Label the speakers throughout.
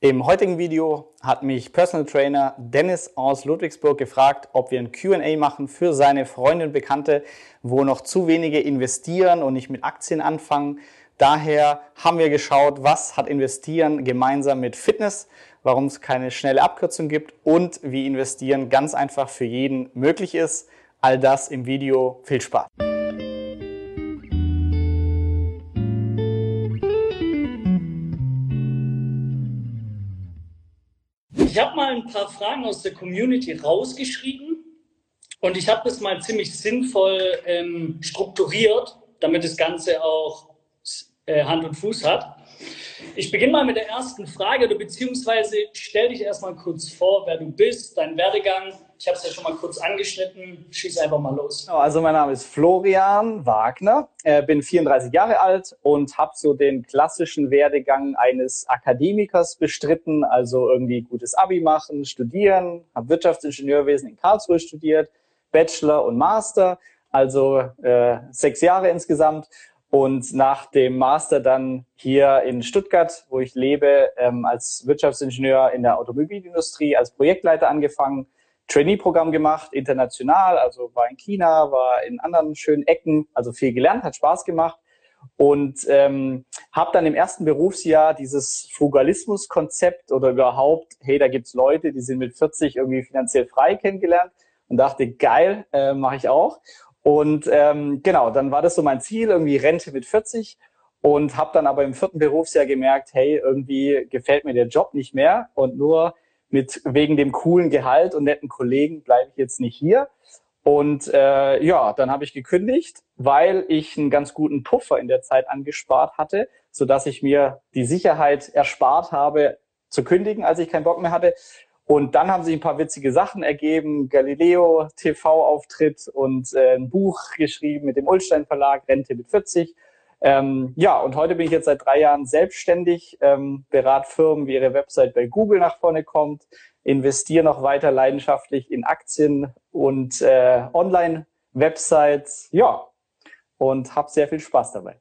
Speaker 1: Im heutigen Video hat mich Personal Trainer Dennis aus Ludwigsburg gefragt, ob wir ein QA machen für seine Freunde und Bekannte, wo noch zu wenige investieren und nicht mit Aktien anfangen. Daher haben wir geschaut, was hat Investieren gemeinsam mit Fitness, warum es keine schnelle Abkürzung gibt und wie Investieren ganz einfach für jeden möglich ist. All das im Video. Viel Spaß!
Speaker 2: Ich habe mal ein paar Fragen aus der Community rausgeschrieben und ich habe das mal ziemlich sinnvoll ähm, strukturiert, damit das Ganze auch äh, Hand und Fuß hat. Ich beginne mal mit der ersten Frage, oder beziehungsweise stell dich erstmal kurz vor, wer du bist, dein Werdegang. Ich habe es ja schon mal kurz angeschnitten. Schieß einfach mal los.
Speaker 1: Also mein Name ist Florian Wagner, äh, bin 34 Jahre alt und habe so den klassischen Werdegang eines Akademikers bestritten, also irgendwie gutes Abi machen, studieren, habe Wirtschaftsingenieurwesen in Karlsruhe studiert, Bachelor und Master, also äh, sechs Jahre insgesamt und nach dem Master dann hier in Stuttgart, wo ich lebe, ähm, als Wirtschaftsingenieur in der Automobilindustrie, als Projektleiter angefangen, Trainee-Programm gemacht, international, also war in China, war in anderen schönen Ecken, also viel gelernt, hat Spaß gemacht und ähm, habe dann im ersten Berufsjahr dieses Frugalismus-Konzept oder überhaupt, hey, da gibt's Leute, die sind mit 40 irgendwie finanziell frei kennengelernt und dachte, geil, äh, mache ich auch. Und ähm, genau, dann war das so mein Ziel, irgendwie Rente mit 40 und habe dann aber im vierten Berufsjahr gemerkt, hey, irgendwie gefällt mir der Job nicht mehr und nur mit wegen dem coolen Gehalt und netten Kollegen bleibe ich jetzt nicht hier. Und äh, ja, dann habe ich gekündigt, weil ich einen ganz guten Puffer in der Zeit angespart hatte, so dass ich mir die Sicherheit erspart habe zu kündigen, als ich keinen Bock mehr hatte. Und dann haben sich ein paar witzige Sachen ergeben. Galileo TV-Auftritt und äh, ein Buch geschrieben mit dem Ulstein Verlag, Rente mit 40. Ähm, ja, und heute bin ich jetzt seit drei Jahren selbstständig, ähm, berat Firmen, wie ihre Website bei Google nach vorne kommt, investiere noch weiter leidenschaftlich in Aktien und äh, Online-Websites. Ja, und habe sehr viel Spaß dabei.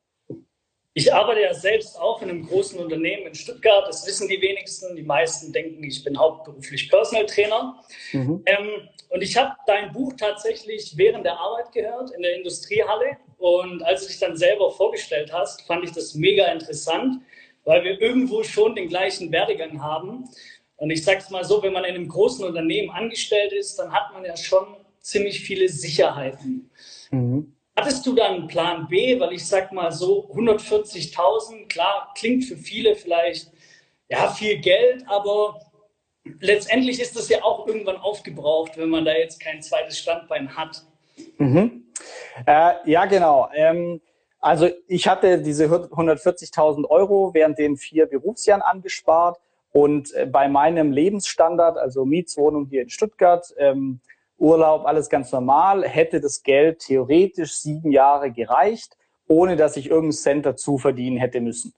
Speaker 2: Ich arbeite ja selbst auch in einem großen Unternehmen in Stuttgart. Das wissen die wenigsten. Die meisten denken, ich bin hauptberuflich Personal Trainer. Mhm. Ähm, und ich habe dein Buch tatsächlich während der Arbeit gehört in der Industriehalle. Und als du dich dann selber vorgestellt hast, fand ich das mega interessant, weil wir irgendwo schon den gleichen Werdegang haben. Und ich sage es mal so, wenn man in einem großen Unternehmen angestellt ist, dann hat man ja schon ziemlich viele Sicherheiten. Mhm. Hattest du dann einen Plan B? Weil ich sag mal so 140.000, klar, klingt für viele vielleicht ja viel Geld, aber letztendlich ist das ja auch irgendwann aufgebraucht, wenn man da jetzt kein zweites Standbein hat.
Speaker 1: Mhm. Äh, ja, genau. Ähm, also ich hatte diese 140.000 Euro während den vier Berufsjahren angespart und äh, bei meinem Lebensstandard, also Mietswohnung hier in Stuttgart, ähm, Urlaub, alles ganz normal, hätte das Geld theoretisch sieben Jahre gereicht, ohne dass ich irgendeinen Cent dazu verdienen hätte müssen.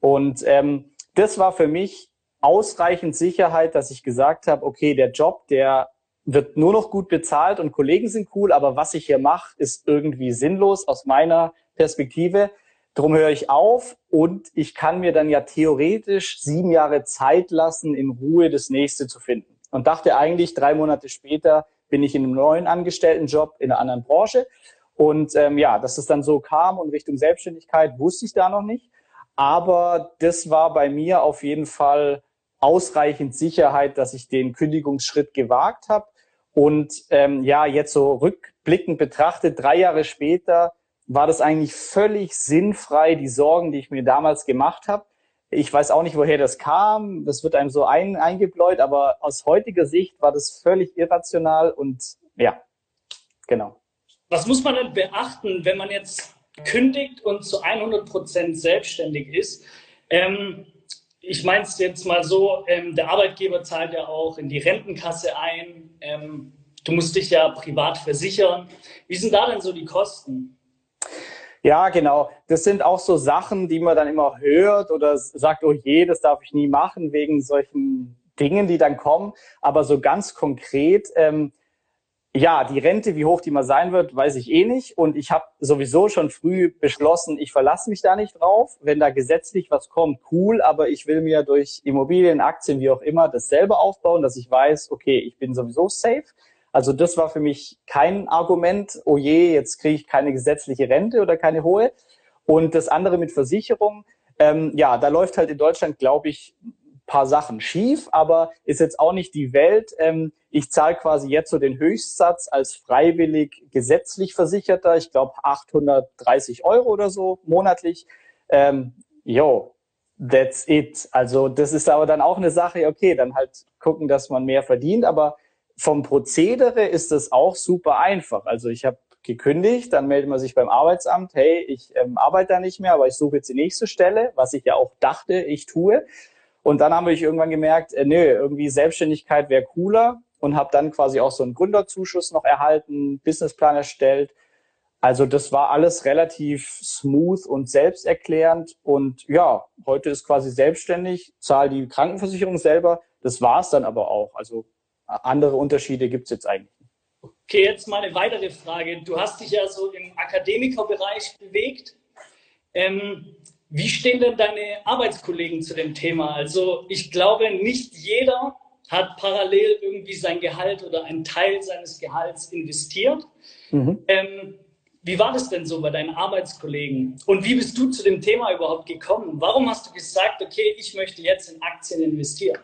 Speaker 1: Und ähm, das war für mich ausreichend Sicherheit, dass ich gesagt habe, okay, der Job, der wird nur noch gut bezahlt und Kollegen sind cool, aber was ich hier mache, ist irgendwie sinnlos aus meiner Perspektive. Drum höre ich auf und ich kann mir dann ja theoretisch sieben Jahre Zeit lassen, in Ruhe das nächste zu finden. Und dachte eigentlich drei Monate später, bin ich in einem neuen Angestelltenjob in einer anderen Branche. Und ähm, ja, dass es dann so kam und Richtung Selbstständigkeit wusste ich da noch nicht. Aber das war bei mir auf jeden Fall ausreichend Sicherheit, dass ich den Kündigungsschritt gewagt habe. Und ähm, ja, jetzt so rückblickend betrachtet, drei Jahre später, war das eigentlich völlig sinnfrei, die Sorgen, die ich mir damals gemacht habe. Ich weiß auch nicht, woher das kam. Das wird einem so ein, eingebläut, aber aus heutiger Sicht war das völlig irrational und ja, genau.
Speaker 2: Was muss man denn beachten, wenn man jetzt kündigt und zu 100 Prozent selbstständig ist? Ähm, ich meine es jetzt mal so, ähm, der Arbeitgeber zahlt ja auch in die Rentenkasse ein. Ähm, du musst dich ja privat versichern. Wie sind da denn so die Kosten?
Speaker 1: Ja, genau. Das sind auch so Sachen, die man dann immer hört oder sagt, oh je, das darf ich nie machen wegen solchen Dingen, die dann kommen. Aber so ganz konkret, ähm, ja, die Rente, wie hoch die mal sein wird, weiß ich eh nicht. Und ich habe sowieso schon früh beschlossen, ich verlasse mich da nicht drauf. Wenn da gesetzlich was kommt, cool, aber ich will mir durch Immobilien, Aktien, wie auch immer, das selber aufbauen, dass ich weiß, okay, ich bin sowieso safe. Also das war für mich kein Argument, oh je, jetzt kriege ich keine gesetzliche Rente oder keine hohe. Und das andere mit Versicherung, ähm, ja, da läuft halt in Deutschland, glaube ich, paar Sachen schief, aber ist jetzt auch nicht die Welt. Ähm, ich zahle quasi jetzt so den Höchstsatz als freiwillig gesetzlich Versicherter, ich glaube 830 Euro oder so monatlich. Ähm, that's it. Also das ist aber dann auch eine Sache, okay, dann halt gucken, dass man mehr verdient, aber vom Prozedere ist das auch super einfach. Also ich habe gekündigt, dann meldet man sich beim Arbeitsamt, hey, ich ähm, arbeite da nicht mehr, aber ich suche jetzt die nächste Stelle, was ich ja auch dachte, ich tue. Und dann habe ich irgendwann gemerkt, äh, nö, irgendwie Selbstständigkeit wäre cooler und habe dann quasi auch so einen Gründerzuschuss noch erhalten, Businessplan erstellt. Also das war alles relativ smooth und selbsterklärend und ja, heute ist quasi selbstständig, zahle die Krankenversicherung selber. Das war es dann aber auch. Also andere Unterschiede gibt es jetzt eigentlich.
Speaker 2: Okay, jetzt mal eine weitere Frage. Du hast dich ja so im Akademikerbereich bewegt. Ähm, wie stehen denn deine Arbeitskollegen zu dem Thema? Also ich glaube, nicht jeder hat parallel irgendwie sein Gehalt oder einen Teil seines Gehalts investiert. Mhm. Ähm, wie war das denn so bei deinen Arbeitskollegen? Und wie bist du zu dem Thema überhaupt gekommen? Warum hast du gesagt, okay, ich möchte jetzt in Aktien investieren?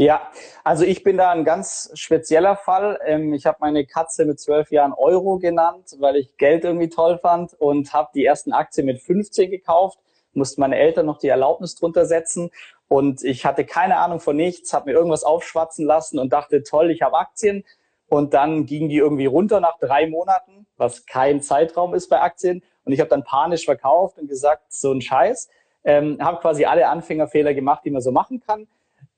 Speaker 1: Ja, also ich bin da ein ganz spezieller Fall. Ähm, ich habe meine Katze mit zwölf Jahren Euro genannt, weil ich Geld irgendwie toll fand und habe die ersten Aktien mit 15 gekauft, mussten meine Eltern noch die Erlaubnis drunter setzen und ich hatte keine Ahnung von nichts, habe mir irgendwas aufschwatzen lassen und dachte, toll, ich habe Aktien. Und dann gingen die irgendwie runter nach drei Monaten, was kein Zeitraum ist bei Aktien. Und ich habe dann panisch verkauft und gesagt, so ein Scheiß. Ähm, habe quasi alle Anfängerfehler gemacht, die man so machen kann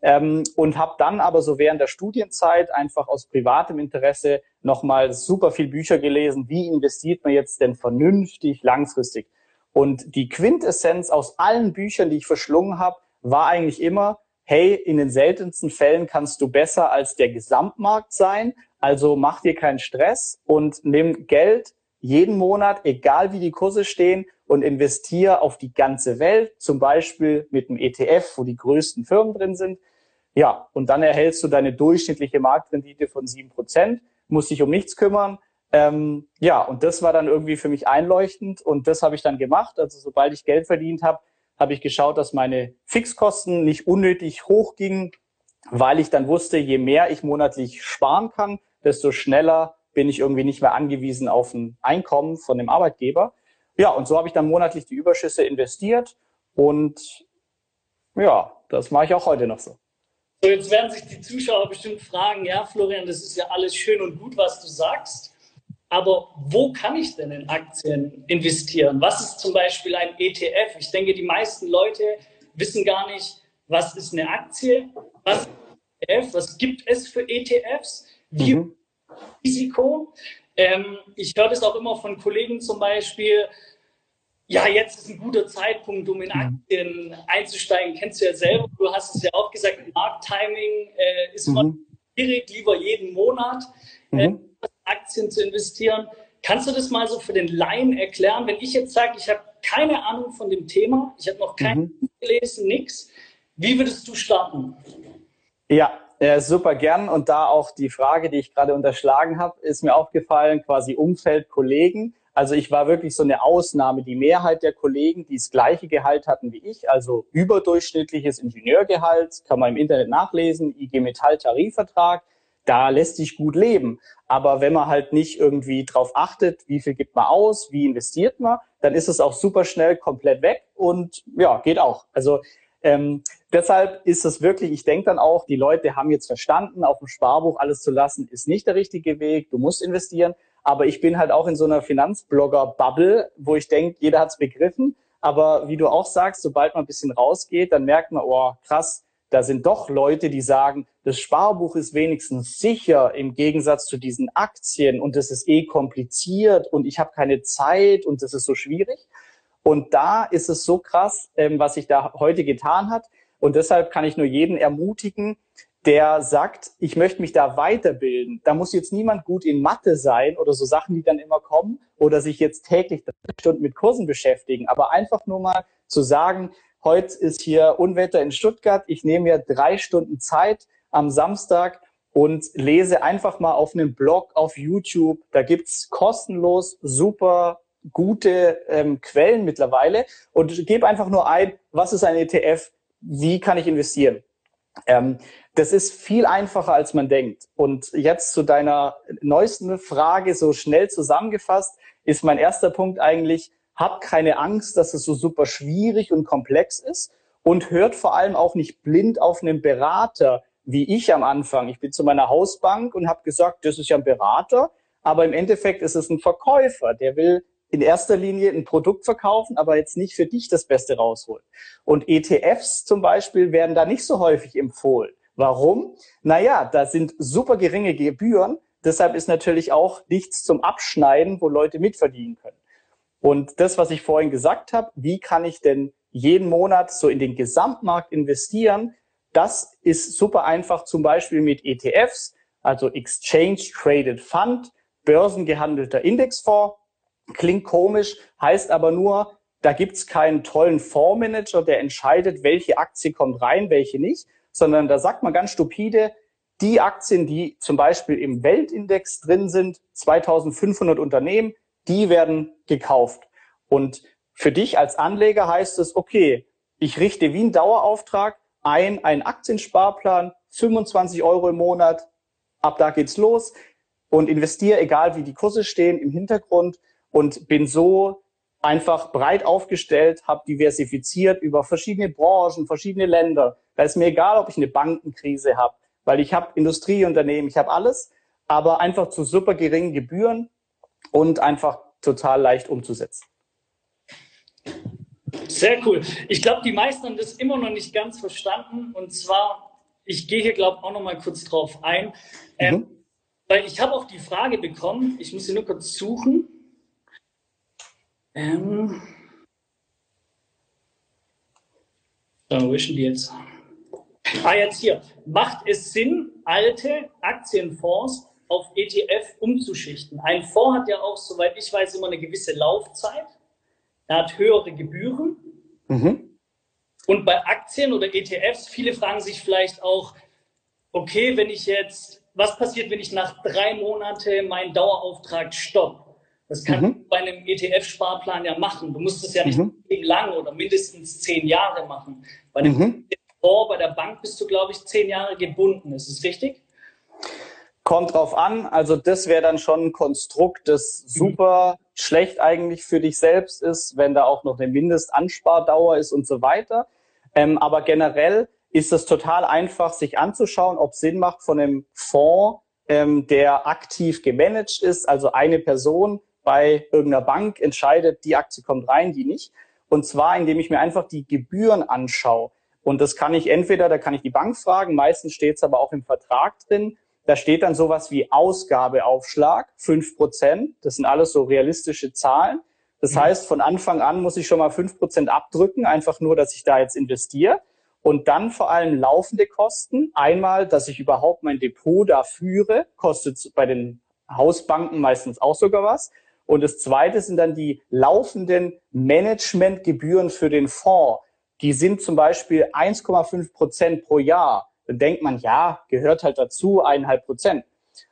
Speaker 1: ähm, und habe dann aber so während der Studienzeit einfach aus privatem Interesse nochmal super viel Bücher gelesen, wie investiert man jetzt denn vernünftig langfristig. Und die Quintessenz aus allen Büchern, die ich verschlungen habe, war eigentlich immer, hey, in den seltensten Fällen kannst du besser als der Gesamtmarkt sein, also mach dir keinen Stress und nimm Geld jeden Monat, egal wie die Kurse stehen, und investiere auf die ganze Welt, zum Beispiel mit einem ETF, wo die größten Firmen drin sind. Ja, und dann erhältst du deine durchschnittliche Marktrendite von sieben Prozent, musst dich um nichts kümmern. Ähm, ja, und das war dann irgendwie für mich einleuchtend und das habe ich dann gemacht. Also sobald ich Geld verdient habe, habe ich geschaut, dass meine Fixkosten nicht unnötig hoch gingen, weil ich dann wusste, je mehr ich monatlich sparen kann, desto schneller bin ich irgendwie nicht mehr angewiesen auf ein Einkommen von dem Arbeitgeber. Ja, und so habe ich dann monatlich die Überschüsse investiert und ja, das mache ich auch heute noch so.
Speaker 2: So, jetzt werden sich die Zuschauer bestimmt fragen, ja, Florian, das ist ja alles schön und gut, was du sagst, aber wo kann ich denn in Aktien investieren? Was ist zum Beispiel ein ETF? Ich denke, die meisten Leute wissen gar nicht, was ist eine Aktie, was ist ein ETF, was gibt es für ETFs, wie mhm. Risiko. Ähm, ich höre das auch immer von Kollegen zum Beispiel, ja, jetzt ist ein guter Zeitpunkt, um in mhm. Aktien einzusteigen. Kennst du ja selber, du hast es ja auch gesagt, Markttiming äh, ist mhm. schwierig, lieber jeden Monat äh, mhm. Aktien zu investieren. Kannst du das mal so für den Laien erklären? Wenn ich jetzt sage, ich habe keine Ahnung von dem Thema, ich habe noch kein mhm. Buch gelesen, nichts, wie würdest du starten?
Speaker 1: Ja, äh, super gern. Und da auch die Frage, die ich gerade unterschlagen habe, ist mir aufgefallen, quasi Umfeld, Kollegen. Also ich war wirklich so eine Ausnahme. Die Mehrheit der Kollegen, die das gleiche Gehalt hatten wie ich, also überdurchschnittliches Ingenieurgehalt, kann man im Internet nachlesen, IG Metall Tarifvertrag, da lässt sich gut leben. Aber wenn man halt nicht irgendwie drauf achtet, wie viel gibt man aus, wie investiert man, dann ist es auch super schnell komplett weg und ja, geht auch. Also ähm, deshalb ist es wirklich, ich denke dann auch, die Leute haben jetzt verstanden, auf dem Sparbuch alles zu lassen, ist nicht der richtige Weg. Du musst investieren. Aber ich bin halt auch in so einer Finanzblogger-Bubble, wo ich denke, jeder hat's begriffen. Aber wie du auch sagst, sobald man ein bisschen rausgeht, dann merkt man, oh krass, da sind doch Leute, die sagen, das Sparbuch ist wenigstens sicher im Gegensatz zu diesen Aktien und das ist eh kompliziert und ich habe keine Zeit und das ist so schwierig. Und da ist es so krass, ähm, was sich da heute getan hat. Und deshalb kann ich nur jeden ermutigen, der sagt, ich möchte mich da weiterbilden. Da muss jetzt niemand gut in Mathe sein oder so Sachen, die dann immer kommen oder sich jetzt täglich drei Stunden mit Kursen beschäftigen. Aber einfach nur mal zu sagen, heute ist hier Unwetter in Stuttgart, ich nehme mir drei Stunden Zeit am Samstag und lese einfach mal auf einem Blog, auf YouTube. Da gibt's kostenlos super gute ähm, Quellen mittlerweile und gebe einfach nur ein, was ist ein ETF, wie kann ich investieren. Ähm, das ist viel einfacher, als man denkt. Und jetzt zu deiner neuesten Frage, so schnell zusammengefasst, ist mein erster Punkt eigentlich, hab keine Angst, dass es so super schwierig und komplex ist und hört vor allem auch nicht blind auf einen Berater, wie ich am Anfang. Ich bin zu meiner Hausbank und habe gesagt, das ist ja ein Berater, aber im Endeffekt ist es ein Verkäufer, der will in erster Linie ein Produkt verkaufen, aber jetzt nicht für dich das Beste rausholen. Und ETFs zum Beispiel werden da nicht so häufig empfohlen. Warum? Naja, da sind super geringe Gebühren. Deshalb ist natürlich auch nichts zum Abschneiden, wo Leute mitverdienen können. Und das, was ich vorhin gesagt habe, wie kann ich denn jeden Monat so in den Gesamtmarkt investieren? Das ist super einfach, zum Beispiel mit ETFs, also Exchange Traded Fund, börsengehandelter Indexfonds. Klingt komisch, heißt aber nur, da gibt's keinen tollen Fondsmanager, der entscheidet, welche Aktie kommt rein, welche nicht, sondern da sagt man ganz stupide, die Aktien, die zum Beispiel im Weltindex drin sind, 2500 Unternehmen, die werden gekauft. Und für dich als Anleger heißt es, okay, ich richte wie ein Dauerauftrag ein, einen Aktiensparplan, 25 Euro im Monat, ab da geht's los und investiere, egal wie die Kurse stehen, im Hintergrund und bin so einfach breit aufgestellt, habe diversifiziert über verschiedene Branchen, verschiedene Länder. Da ist mir egal, ob ich eine Bankenkrise habe, weil ich habe Industrieunternehmen, ich habe alles, aber einfach zu super geringen Gebühren und einfach total leicht umzusetzen.
Speaker 2: Sehr cool. Ich glaube, die meisten haben das immer noch nicht ganz verstanden. Und zwar, ich gehe hier, glaube ich, auch noch mal kurz drauf ein. Ähm, mhm. Weil ich habe auch die Frage bekommen, ich muss sie nur kurz suchen. Ähm, so, wo ist denn die jetzt? Ah, jetzt hier. Macht es Sinn, alte Aktienfonds auf ETF umzuschichten? Ein Fonds hat ja auch, soweit ich weiß, immer eine gewisse Laufzeit. Er hat höhere Gebühren. Mhm. Und bei Aktien oder ETFs, viele fragen sich vielleicht auch, okay, wenn ich jetzt, was passiert, wenn ich nach drei Monaten meinen Dauerauftrag stoppe? Das kann mhm. bei einem ETF-Sparplan ja machen. Du musst es ja nicht mhm. lang oder mindestens zehn Jahre machen. Bei einem mhm. Fonds, bei der Bank bist du, glaube ich, zehn Jahre gebunden. Ist es richtig?
Speaker 1: Kommt drauf an. Also das wäre dann schon ein Konstrukt, das super mhm. schlecht eigentlich für dich selbst ist, wenn da auch noch eine Mindestanspardauer ist und so weiter. Ähm, aber generell ist es total einfach, sich anzuschauen, ob Sinn macht von einem Fonds, ähm, der aktiv gemanagt ist, also eine Person bei irgendeiner Bank entscheidet, die Aktie kommt rein, die nicht. Und zwar, indem ich mir einfach die Gebühren anschaue. Und das kann ich entweder, da kann ich die Bank fragen, meistens steht es aber auch im Vertrag drin. Da steht dann sowas wie Ausgabeaufschlag, fünf Prozent. Das sind alles so realistische Zahlen. Das mhm. heißt, von Anfang an muss ich schon mal fünf Prozent abdrücken, einfach nur, dass ich da jetzt investiere. Und dann vor allem laufende Kosten. Einmal, dass ich überhaupt mein Depot da führe, kostet bei den Hausbanken meistens auch sogar was. Und das Zweite sind dann die laufenden Managementgebühren für den Fonds. Die sind zum Beispiel 1,5 Prozent pro Jahr. Dann denkt man, ja, gehört halt dazu, eineinhalb Prozent.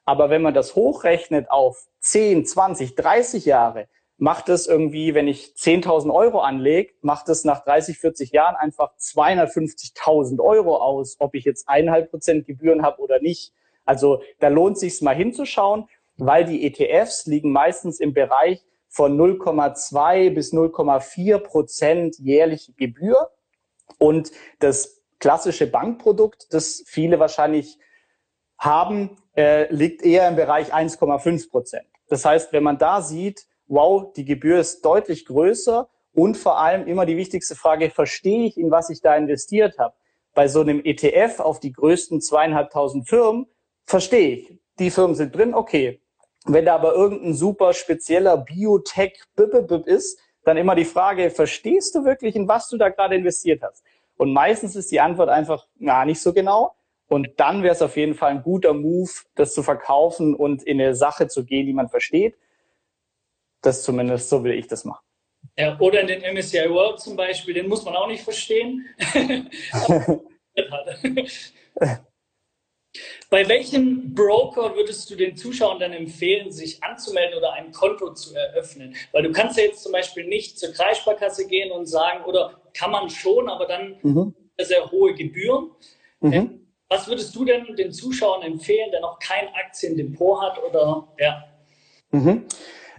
Speaker 1: Aber wenn man das hochrechnet auf 10, 20, 30 Jahre, macht es irgendwie, wenn ich 10.000 Euro anlege, macht es nach 30, 40 Jahren einfach 250.000 Euro aus, ob ich jetzt eineinhalb Prozent Gebühren habe oder nicht. Also da lohnt sich mal hinzuschauen weil die ETFs liegen meistens im Bereich von 0,2 bis 0,4 Prozent jährliche Gebühr. Und das klassische Bankprodukt, das viele wahrscheinlich haben, äh, liegt eher im Bereich 1,5 Prozent. Das heißt, wenn man da sieht, wow, die Gebühr ist deutlich größer und vor allem immer die wichtigste Frage, verstehe ich, in was ich da investiert habe? Bei so einem ETF auf die größten zweieinhalbtausend Firmen verstehe ich. Die Firmen sind drin, okay. Wenn da aber irgendein super spezieller Biotech ist, dann immer die Frage, verstehst du wirklich, in was du da gerade investiert hast? Und meistens ist die Antwort einfach, na, nicht so genau. Und dann wäre es auf jeden Fall ein guter Move, das zu verkaufen und in eine Sache zu gehen, die man versteht. Das zumindest, so will ich das machen.
Speaker 2: Ja, oder in den MSCI World zum Beispiel, den muss man auch nicht verstehen. Bei welchem Broker würdest du den Zuschauern dann empfehlen, sich anzumelden oder ein Konto zu eröffnen? Weil du kannst ja jetzt zum Beispiel nicht zur Kreissparkasse gehen und sagen, oder kann man schon, aber dann mhm. sehr hohe Gebühren. Mhm. Ähm, was würdest du denn den Zuschauern empfehlen, der noch kein Aktiendepot hat oder ja?
Speaker 1: Mhm.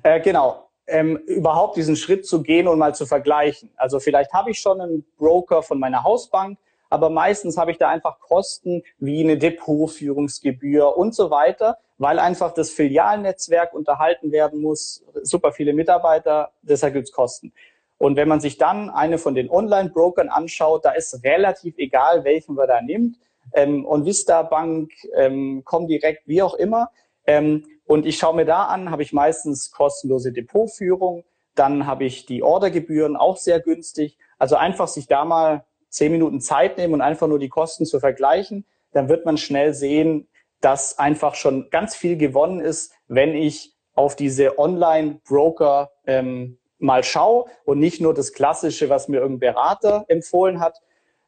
Speaker 1: Äh, genau. Ähm, überhaupt diesen Schritt zu gehen und mal zu vergleichen. Also vielleicht habe ich schon einen Broker von meiner Hausbank, aber meistens habe ich da einfach Kosten wie eine Depotführungsgebühr und so weiter, weil einfach das Filialnetzwerk unterhalten werden muss, super viele Mitarbeiter, deshalb gibt's Kosten. Und wenn man sich dann eine von den Online-Brokern anschaut, da ist relativ egal, welchen man da nimmt. Ähm, und Vista Bank, ähm, Comdirect, wie auch immer. Ähm, und ich schaue mir da an, habe ich meistens kostenlose Depotführung, dann habe ich die Ordergebühren auch sehr günstig. Also einfach sich da mal zehn Minuten Zeit nehmen und einfach nur die Kosten zu vergleichen, dann wird man schnell sehen, dass einfach schon ganz viel gewonnen ist, wenn ich auf diese Online-Broker ähm, mal schaue und nicht nur das Klassische, was mir irgendein Berater empfohlen hat,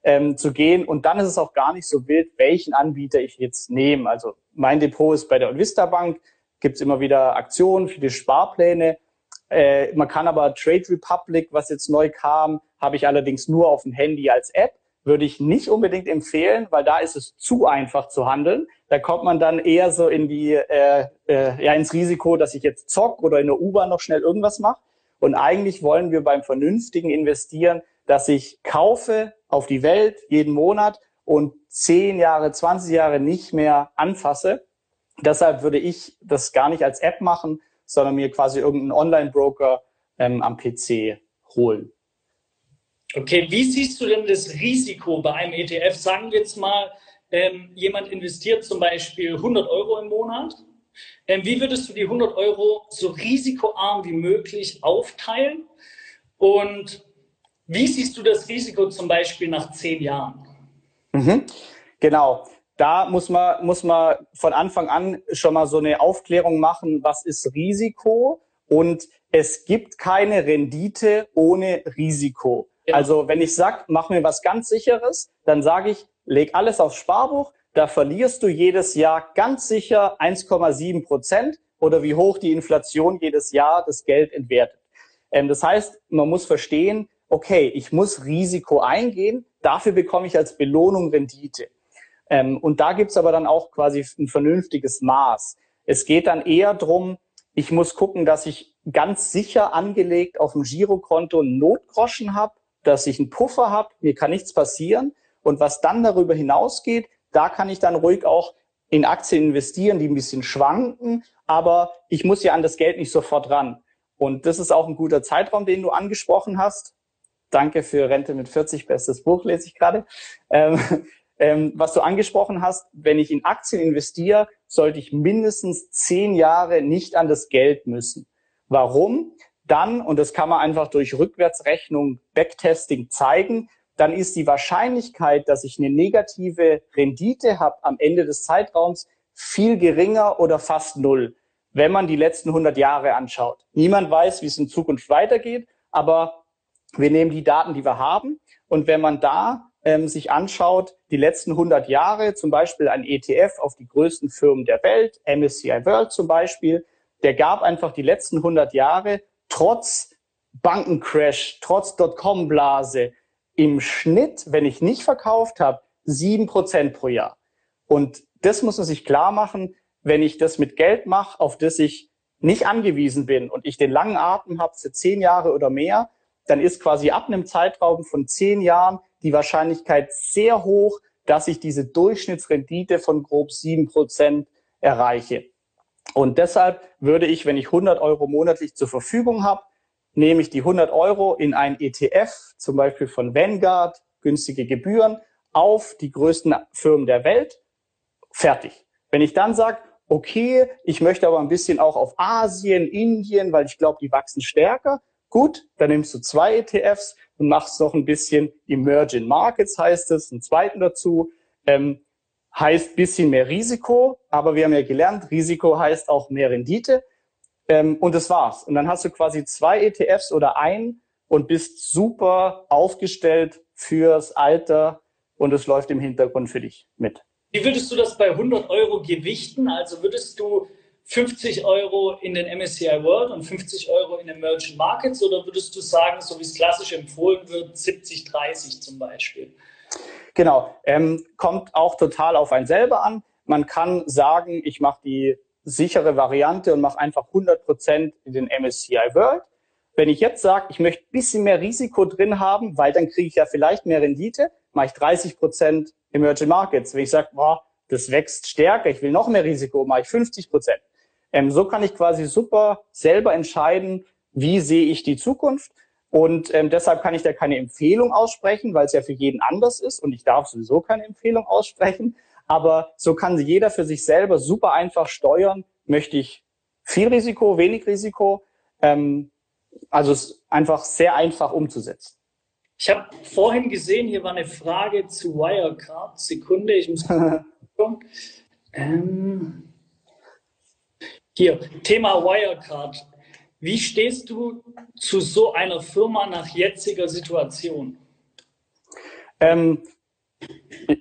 Speaker 1: ähm, zu gehen. Und dann ist es auch gar nicht so wild, welchen Anbieter ich jetzt nehme. Also mein Depot ist bei der Vista Bank, gibt es immer wieder Aktionen für die Sparpläne. Äh, man kann aber Trade Republic, was jetzt neu kam, habe ich allerdings nur auf dem Handy als App. Würde ich nicht unbedingt empfehlen, weil da ist es zu einfach zu handeln. Da kommt man dann eher so in die, äh, äh, ja, ins Risiko, dass ich jetzt zock oder in der U-Bahn noch schnell irgendwas mache. Und eigentlich wollen wir beim vernünftigen Investieren, dass ich kaufe auf die Welt jeden Monat und zehn Jahre, 20 Jahre nicht mehr anfasse. Deshalb würde ich das gar nicht als App machen, sondern mir quasi irgendeinen Online-Broker ähm, am PC holen.
Speaker 2: Okay, wie siehst du denn das Risiko bei einem ETF? Sagen wir jetzt mal, ähm, jemand investiert zum Beispiel 100 Euro im Monat. Ähm, wie würdest du die 100 Euro so risikoarm wie möglich aufteilen? Und wie siehst du das Risiko zum Beispiel nach zehn Jahren?
Speaker 1: Mhm, genau da muss man, muss man von Anfang an schon mal so eine Aufklärung machen, was ist Risiko und es gibt keine Rendite ohne Risiko. Also wenn ich sage, mach mir was ganz sicheres, dann sage ich, leg alles aufs Sparbuch, da verlierst du jedes Jahr ganz sicher 1,7 Prozent oder wie hoch die Inflation jedes Jahr das Geld entwertet. Ähm, das heißt, man muss verstehen, okay, ich muss Risiko eingehen, dafür bekomme ich als Belohnung Rendite. Ähm, und da gibt's aber dann auch quasi ein vernünftiges Maß. Es geht dann eher drum, ich muss gucken, dass ich ganz sicher angelegt auf dem Girokonto einen Notgroschen habe, dass ich einen Puffer habe, mir kann nichts passieren. Und was dann darüber hinausgeht, da kann ich dann ruhig auch in Aktien investieren, die ein bisschen schwanken, aber ich muss ja an das Geld nicht sofort ran. Und das ist auch ein guter Zeitraum, den du angesprochen hast. Danke für Rente mit 40, bestes Buch lese ich gerade. Ähm, ähm, was du angesprochen hast, wenn ich in Aktien investiere, sollte ich mindestens zehn Jahre nicht an das Geld müssen. Warum? Dann, und das kann man einfach durch Rückwärtsrechnung, Backtesting zeigen, dann ist die Wahrscheinlichkeit, dass ich eine negative Rendite habe am Ende des Zeitraums viel geringer oder fast null, wenn man die letzten 100 Jahre anschaut. Niemand weiß, wie es in Zukunft weitergeht, aber wir nehmen die Daten, die wir haben. Und wenn man da ähm, sich anschaut, die letzten 100 Jahre, zum Beispiel ein ETF auf die größten Firmen der Welt, MSCI World zum Beispiel, der gab einfach die letzten 100 Jahre trotz Bankencrash, trotz Dotcom-Blase im Schnitt, wenn ich nicht verkauft habe, sieben Prozent pro Jahr. Und das muss man sich klar machen, wenn ich das mit Geld mache, auf das ich nicht angewiesen bin und ich den langen Atem habe für zehn Jahre oder mehr, dann ist quasi ab einem Zeitraum von zehn Jahren die Wahrscheinlichkeit sehr hoch, dass ich diese Durchschnittsrendite von grob sieben Prozent erreiche. Und deshalb würde ich, wenn ich 100 Euro monatlich zur Verfügung habe, nehme ich die 100 Euro in ein ETF, zum Beispiel von Vanguard, günstige Gebühren, auf die größten Firmen der Welt, fertig. Wenn ich dann sage, okay, ich möchte aber ein bisschen auch auf Asien, Indien, weil ich glaube, die wachsen stärker, gut, dann nimmst du zwei ETFs, und machst noch ein bisschen Emerging Markets, heißt es, einen zweiten dazu. Ähm, heißt bisschen mehr Risiko, aber wir haben ja gelernt, Risiko heißt auch mehr Rendite. Ähm, und das war's. Und dann hast du quasi zwei ETFs oder ein und bist super aufgestellt fürs Alter und es läuft im Hintergrund für dich mit.
Speaker 2: Wie würdest du das bei 100 Euro gewichten? Also würdest du 50 Euro in den MSCI World und 50 Euro in den Emerging Markets oder würdest du sagen, so wie es klassisch empfohlen wird, 70, 30 zum Beispiel?
Speaker 1: Genau, ähm, kommt auch total auf einen selber an. Man kann sagen, ich mache die sichere Variante und mache einfach 100 Prozent in den MSCI World. Wenn ich jetzt sage, ich möchte ein bisschen mehr Risiko drin haben, weil dann kriege ich ja vielleicht mehr Rendite, mache ich 30 Prozent Emerging Markets. Wenn ich sage, boah, das wächst stärker, ich will noch mehr Risiko, mache ich 50 Prozent. Ähm, so kann ich quasi super selber entscheiden, wie sehe ich die Zukunft. Und ähm, deshalb kann ich da keine Empfehlung aussprechen, weil es ja für jeden anders ist und ich darf sowieso keine Empfehlung aussprechen. Aber so kann jeder für sich selber super einfach steuern. Möchte ich viel Risiko, wenig Risiko? Ähm, also es ist einfach sehr einfach umzusetzen.
Speaker 2: Ich habe vorhin gesehen, hier war eine Frage zu Wirecard. Sekunde, ich muss. ähm, hier, Thema Wirecard. Wie stehst du zu so einer Firma nach jetziger Situation?
Speaker 1: Ähm,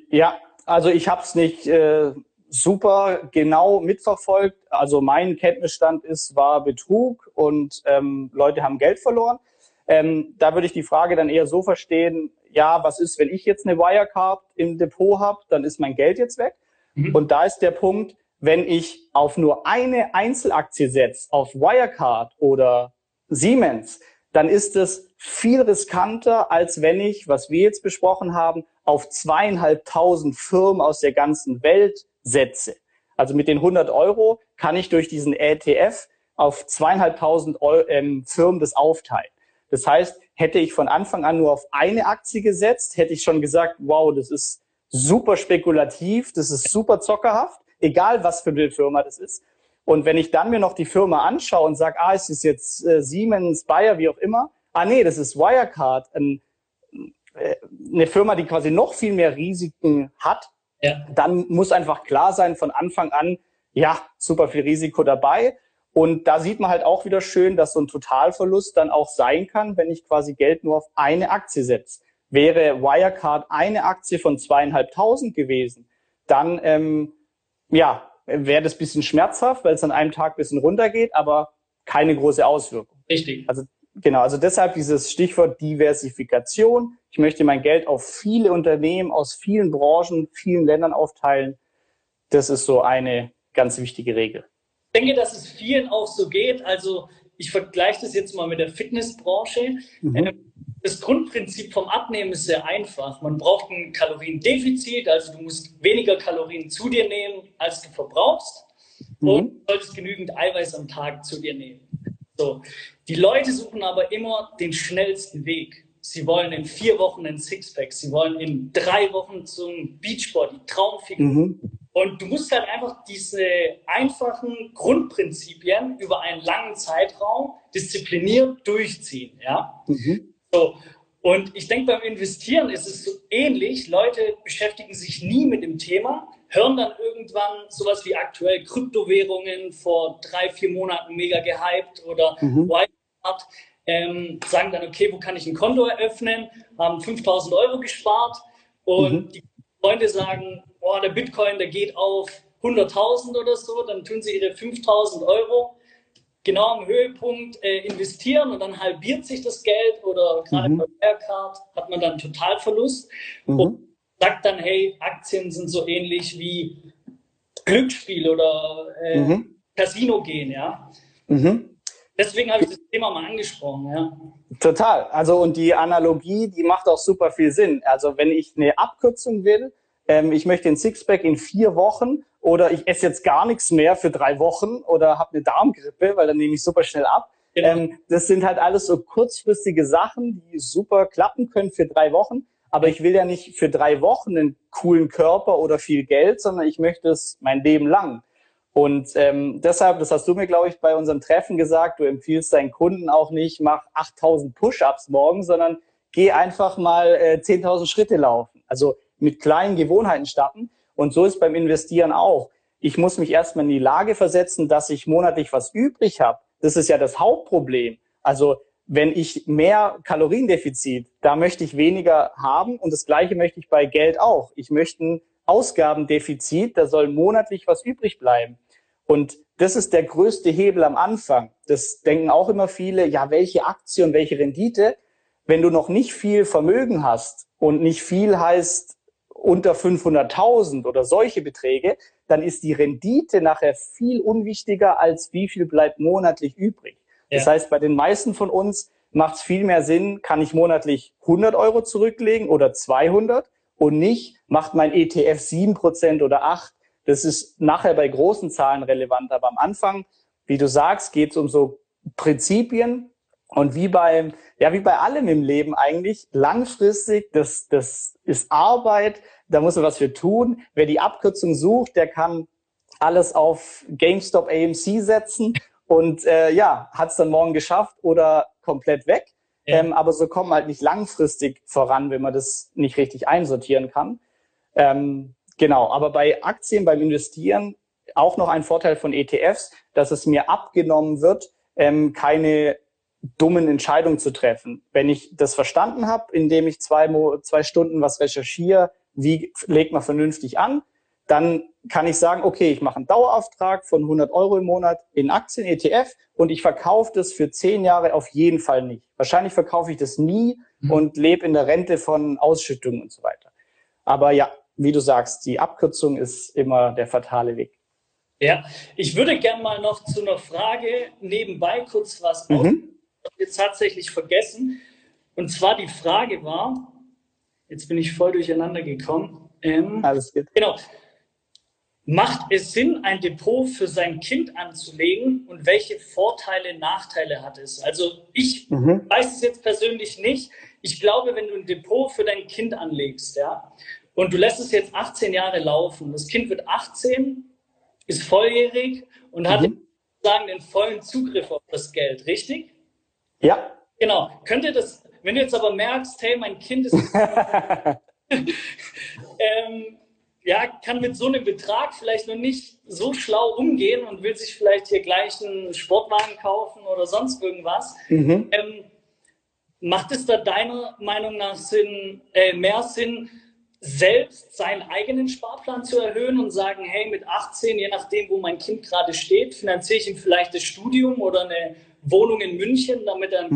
Speaker 1: ja, also ich habe es nicht äh, super genau mitverfolgt. Also mein Kenntnisstand ist, war Betrug und ähm, Leute haben Geld verloren. Ähm, da würde ich die Frage dann eher so verstehen, ja, was ist, wenn ich jetzt eine Wirecard im Depot habe, dann ist mein Geld jetzt weg. Mhm. Und da ist der Punkt, wenn ich auf nur eine Einzelaktie setze, auf Wirecard oder Siemens, dann ist es viel riskanter, als wenn ich, was wir jetzt besprochen haben, auf zweieinhalbtausend Firmen aus der ganzen Welt setze. Also mit den 100 Euro kann ich durch diesen ETF auf zweieinhalbtausend ähm, Firmen das aufteilen. Das heißt, hätte ich von Anfang an nur auf eine Aktie gesetzt, hätte ich schon gesagt, wow, das ist super spekulativ, das ist super zockerhaft egal was für eine Firma das ist. Und wenn ich dann mir noch die Firma anschaue und sage, ah, ist es jetzt äh, Siemens, Bayer, wie auch immer, ah nee, das ist Wirecard, ein, äh, eine Firma, die quasi noch viel mehr Risiken hat, ja. dann muss einfach klar sein von Anfang an, ja, super viel Risiko dabei. Und da sieht man halt auch wieder schön, dass so ein Totalverlust dann auch sein kann, wenn ich quasi Geld nur auf eine Aktie setze. Wäre Wirecard eine Aktie von zweieinhalbtausend gewesen, dann ähm, ja, wäre das bisschen schmerzhaft, weil es an einem Tag bisschen runtergeht, aber keine große Auswirkung.
Speaker 2: Richtig.
Speaker 1: Also genau, also deshalb dieses Stichwort Diversifikation. Ich möchte mein Geld auf viele Unternehmen aus vielen Branchen, vielen Ländern aufteilen. Das ist so eine ganz wichtige Regel.
Speaker 2: Ich denke, dass es vielen auch so geht. Also ich vergleiche das jetzt mal mit der Fitnessbranche. Mhm. Ähm, das Grundprinzip vom Abnehmen ist sehr einfach. Man braucht ein Kaloriendefizit, also du musst weniger Kalorien zu dir nehmen, als du verbrauchst. Mhm. Und du solltest genügend Eiweiß am Tag zu dir nehmen. So. Die Leute suchen aber immer den schnellsten Weg. Sie wollen in vier Wochen ein Sixpack, sie wollen in drei Wochen zum Beachbody, Traumfigur. Mhm. Und du musst halt einfach diese einfachen Grundprinzipien über einen langen Zeitraum diszipliniert durchziehen. Ja? Mhm. So. Und ich denke, beim Investieren ist es so ähnlich. Leute beschäftigen sich nie mit dem Thema, hören dann irgendwann sowas wie aktuell Kryptowährungen vor drei, vier Monaten mega gehypt oder mhm. Whitehart, ähm, sagen dann, okay, wo kann ich ein Konto eröffnen, haben 5000 Euro gespart und mhm. die Freunde sagen, boah, der Bitcoin, der geht auf 100.000 oder so, dann tun sie ihre 5000 Euro genau am Höhepunkt äh, investieren und dann halbiert sich das Geld oder gerade mhm. bei Wirecard hat man dann Totalverlust mhm. und sagt dann, hey, Aktien sind so ähnlich wie Glücksspiel oder äh, mhm. Casino gehen, ja. Mhm. Deswegen habe ich das Thema mal angesprochen, ja.
Speaker 1: Total. Also und die Analogie, die macht auch super viel Sinn. Also wenn ich eine Abkürzung will, ähm, ich möchte ein Sixpack in vier Wochen oder ich esse jetzt gar nichts mehr für drei Wochen oder habe eine Darmgrippe, weil dann nehme ich super schnell ab. Genau. Ähm, das sind halt alles so kurzfristige Sachen, die super klappen können für drei Wochen. Aber ich will ja nicht für drei Wochen einen coolen Körper oder viel Geld, sondern ich möchte es mein Leben lang. Und ähm, deshalb, das hast du mir, glaube ich, bei unserem Treffen gesagt, du empfiehlst deinen Kunden auch nicht, mach 8000 Push-ups morgen, sondern geh einfach mal äh, 10.000 Schritte laufen. Also mit kleinen Gewohnheiten starten. Und so ist beim Investieren auch. Ich muss mich erstmal in die Lage versetzen, dass ich monatlich was übrig habe. Das ist ja das Hauptproblem. Also wenn ich mehr Kaloriendefizit, da möchte ich weniger haben und das gleiche möchte ich bei Geld auch. Ich möchte ein Ausgabendefizit, da soll monatlich was übrig bleiben. Und das ist der größte Hebel am Anfang. Das denken auch immer viele, ja, welche Aktie und welche Rendite? Wenn du noch nicht viel Vermögen hast und nicht viel heißt unter 500.000 oder solche Beträge, dann ist die Rendite nachher viel unwichtiger als wie viel bleibt monatlich übrig. Ja. Das heißt, bei den meisten von uns macht es viel mehr Sinn, kann ich monatlich 100 Euro zurücklegen oder 200 und nicht macht mein ETF 7% oder 8%. Das ist nachher bei großen Zahlen relevant, aber am Anfang, wie du sagst, geht es um so Prinzipien, und wie bei, ja, wie bei allem im Leben eigentlich, langfristig, das, das ist Arbeit, da muss man was für tun. Wer die Abkürzung sucht, der kann alles auf GameStop AMC setzen und äh, ja, hat es dann morgen geschafft oder komplett weg. Ja. Ähm, aber so kommt man halt nicht langfristig voran, wenn man das nicht richtig einsortieren kann. Ähm, genau, aber bei Aktien, beim Investieren auch noch ein Vorteil von ETFs, dass es mir abgenommen wird, ähm, keine dummen Entscheidungen zu treffen. Wenn ich das verstanden habe, indem ich zwei, zwei Stunden was recherchiere, wie legt man vernünftig an, dann kann ich sagen, okay, ich mache einen Dauerauftrag von 100 Euro im Monat in Aktien, ETF und ich verkaufe das für zehn Jahre auf jeden Fall nicht. Wahrscheinlich verkaufe ich das nie mhm. und lebe in der Rente von Ausschüttungen und so weiter. Aber ja, wie du sagst, die Abkürzung ist immer der fatale Weg.
Speaker 2: Ja, ich würde gerne mal noch zu einer Frage nebenbei kurz was mhm jetzt tatsächlich vergessen. Und zwar die Frage war, jetzt bin ich voll durcheinander gekommen. Ähm, Alles gut. Genau. Macht es Sinn, ein Depot für sein Kind anzulegen und welche Vorteile, Nachteile hat es? Also ich mhm. weiß es jetzt persönlich nicht. Ich glaube, wenn du ein Depot für dein Kind anlegst, ja, und du lässt es jetzt 18 Jahre laufen, das Kind wird 18, ist volljährig und mhm. hat sozusagen den vollen Zugriff auf das Geld, richtig?
Speaker 1: Ja.
Speaker 2: Genau. Könnte das, wenn du jetzt aber merkst, hey, mein Kind ist. ähm, ja, kann mit so einem Betrag vielleicht noch nicht so schlau umgehen und will sich vielleicht hier gleich einen Sportwagen kaufen oder sonst irgendwas. Mhm. Ähm, macht es da deiner Meinung nach Sinn, äh, mehr Sinn, selbst seinen eigenen Sparplan zu erhöhen und sagen, hey, mit 18, je nachdem, wo mein Kind gerade steht, finanziere ich ihm vielleicht das Studium oder eine Wohnung in München, damit er ein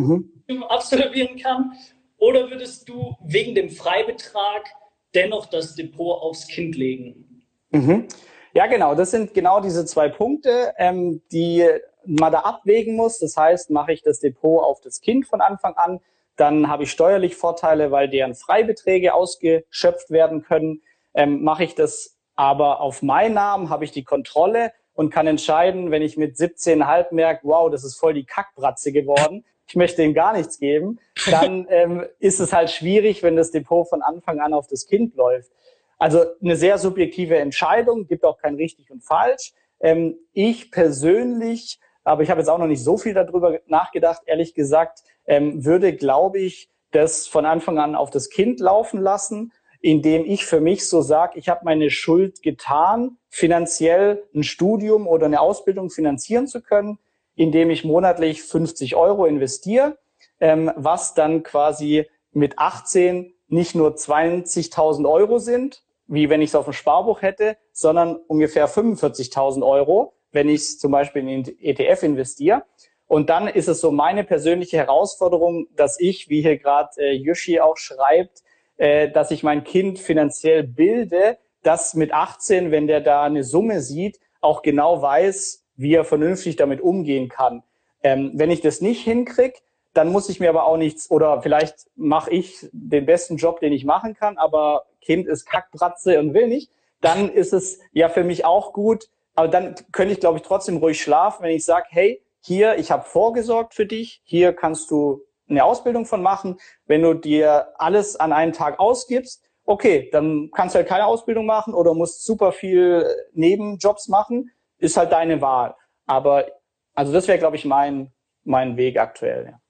Speaker 2: mhm. absolvieren kann? Oder würdest du wegen dem Freibetrag dennoch das Depot aufs Kind legen?
Speaker 1: Mhm. Ja, genau. Das sind genau diese zwei Punkte, ähm, die man da abwägen muss. Das heißt, mache ich das Depot auf das Kind von Anfang an, dann habe ich steuerlich Vorteile, weil deren Freibeträge ausgeschöpft werden können. Ähm, mache ich das aber auf meinen Namen, habe ich die Kontrolle und kann entscheiden, wenn ich mit 17,5 merke, wow, das ist voll die Kackbratze geworden, ich möchte ihm gar nichts geben, dann ähm, ist es halt schwierig, wenn das Depot von Anfang an auf das Kind läuft. Also eine sehr subjektive Entscheidung, gibt auch kein richtig und falsch. Ähm, ich persönlich, aber ich habe jetzt auch noch nicht so viel darüber nachgedacht, ehrlich gesagt, ähm, würde, glaube ich, das von Anfang an auf das Kind laufen lassen indem ich für mich so sage, ich habe meine Schuld getan, finanziell ein Studium oder eine Ausbildung finanzieren zu können, indem ich monatlich 50 Euro investiere, ähm, was dann quasi mit 18 nicht nur 20.000 Euro sind, wie wenn ich es auf dem Sparbuch hätte, sondern ungefähr 45.000 Euro, wenn ich es zum Beispiel in den ETF investiere. Und dann ist es so meine persönliche Herausforderung, dass ich, wie hier gerade äh, Yoshi auch schreibt, äh, dass ich mein Kind finanziell bilde, dass mit 18, wenn der da eine Summe sieht, auch genau weiß, wie er vernünftig damit umgehen kann. Ähm, wenn ich das nicht hinkriege, dann muss ich mir aber auch nichts, oder vielleicht mache ich den besten Job, den ich machen kann, aber Kind ist Kackbratze und will nicht, dann ist es ja für mich auch gut, aber dann könnte ich, glaube ich, trotzdem ruhig schlafen, wenn ich sage, hey, hier, ich habe vorgesorgt für dich, hier kannst du eine Ausbildung von machen. Wenn du dir alles an einen Tag ausgibst, okay, dann kannst du halt keine Ausbildung machen oder musst super viel Nebenjobs machen, ist halt deine Wahl. Aber also das wäre, glaube ich, mein, mein Weg aktuell. Ja.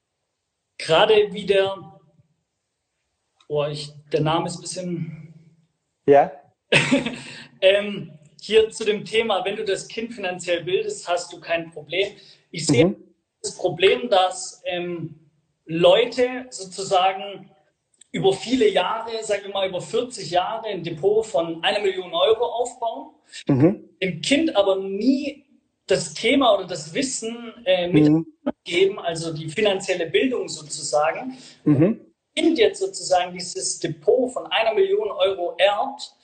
Speaker 2: Gerade wieder, oh, ich, der Name ist ein bisschen.
Speaker 1: Ja.
Speaker 2: Ähm, hier zu dem Thema, wenn du das Kind finanziell bildest, hast du kein Problem. Ich sehe mhm. das Problem, dass ähm, Leute sozusagen über viele Jahre, sagen wir mal über 40 Jahre, ein Depot von einer Million Euro aufbauen, mhm. dem Kind aber nie das Thema oder das Wissen äh, mitgeben, mhm. also die finanzielle Bildung sozusagen. Mhm. Kind jetzt sozusagen dieses Depot von einer Million Euro erbt,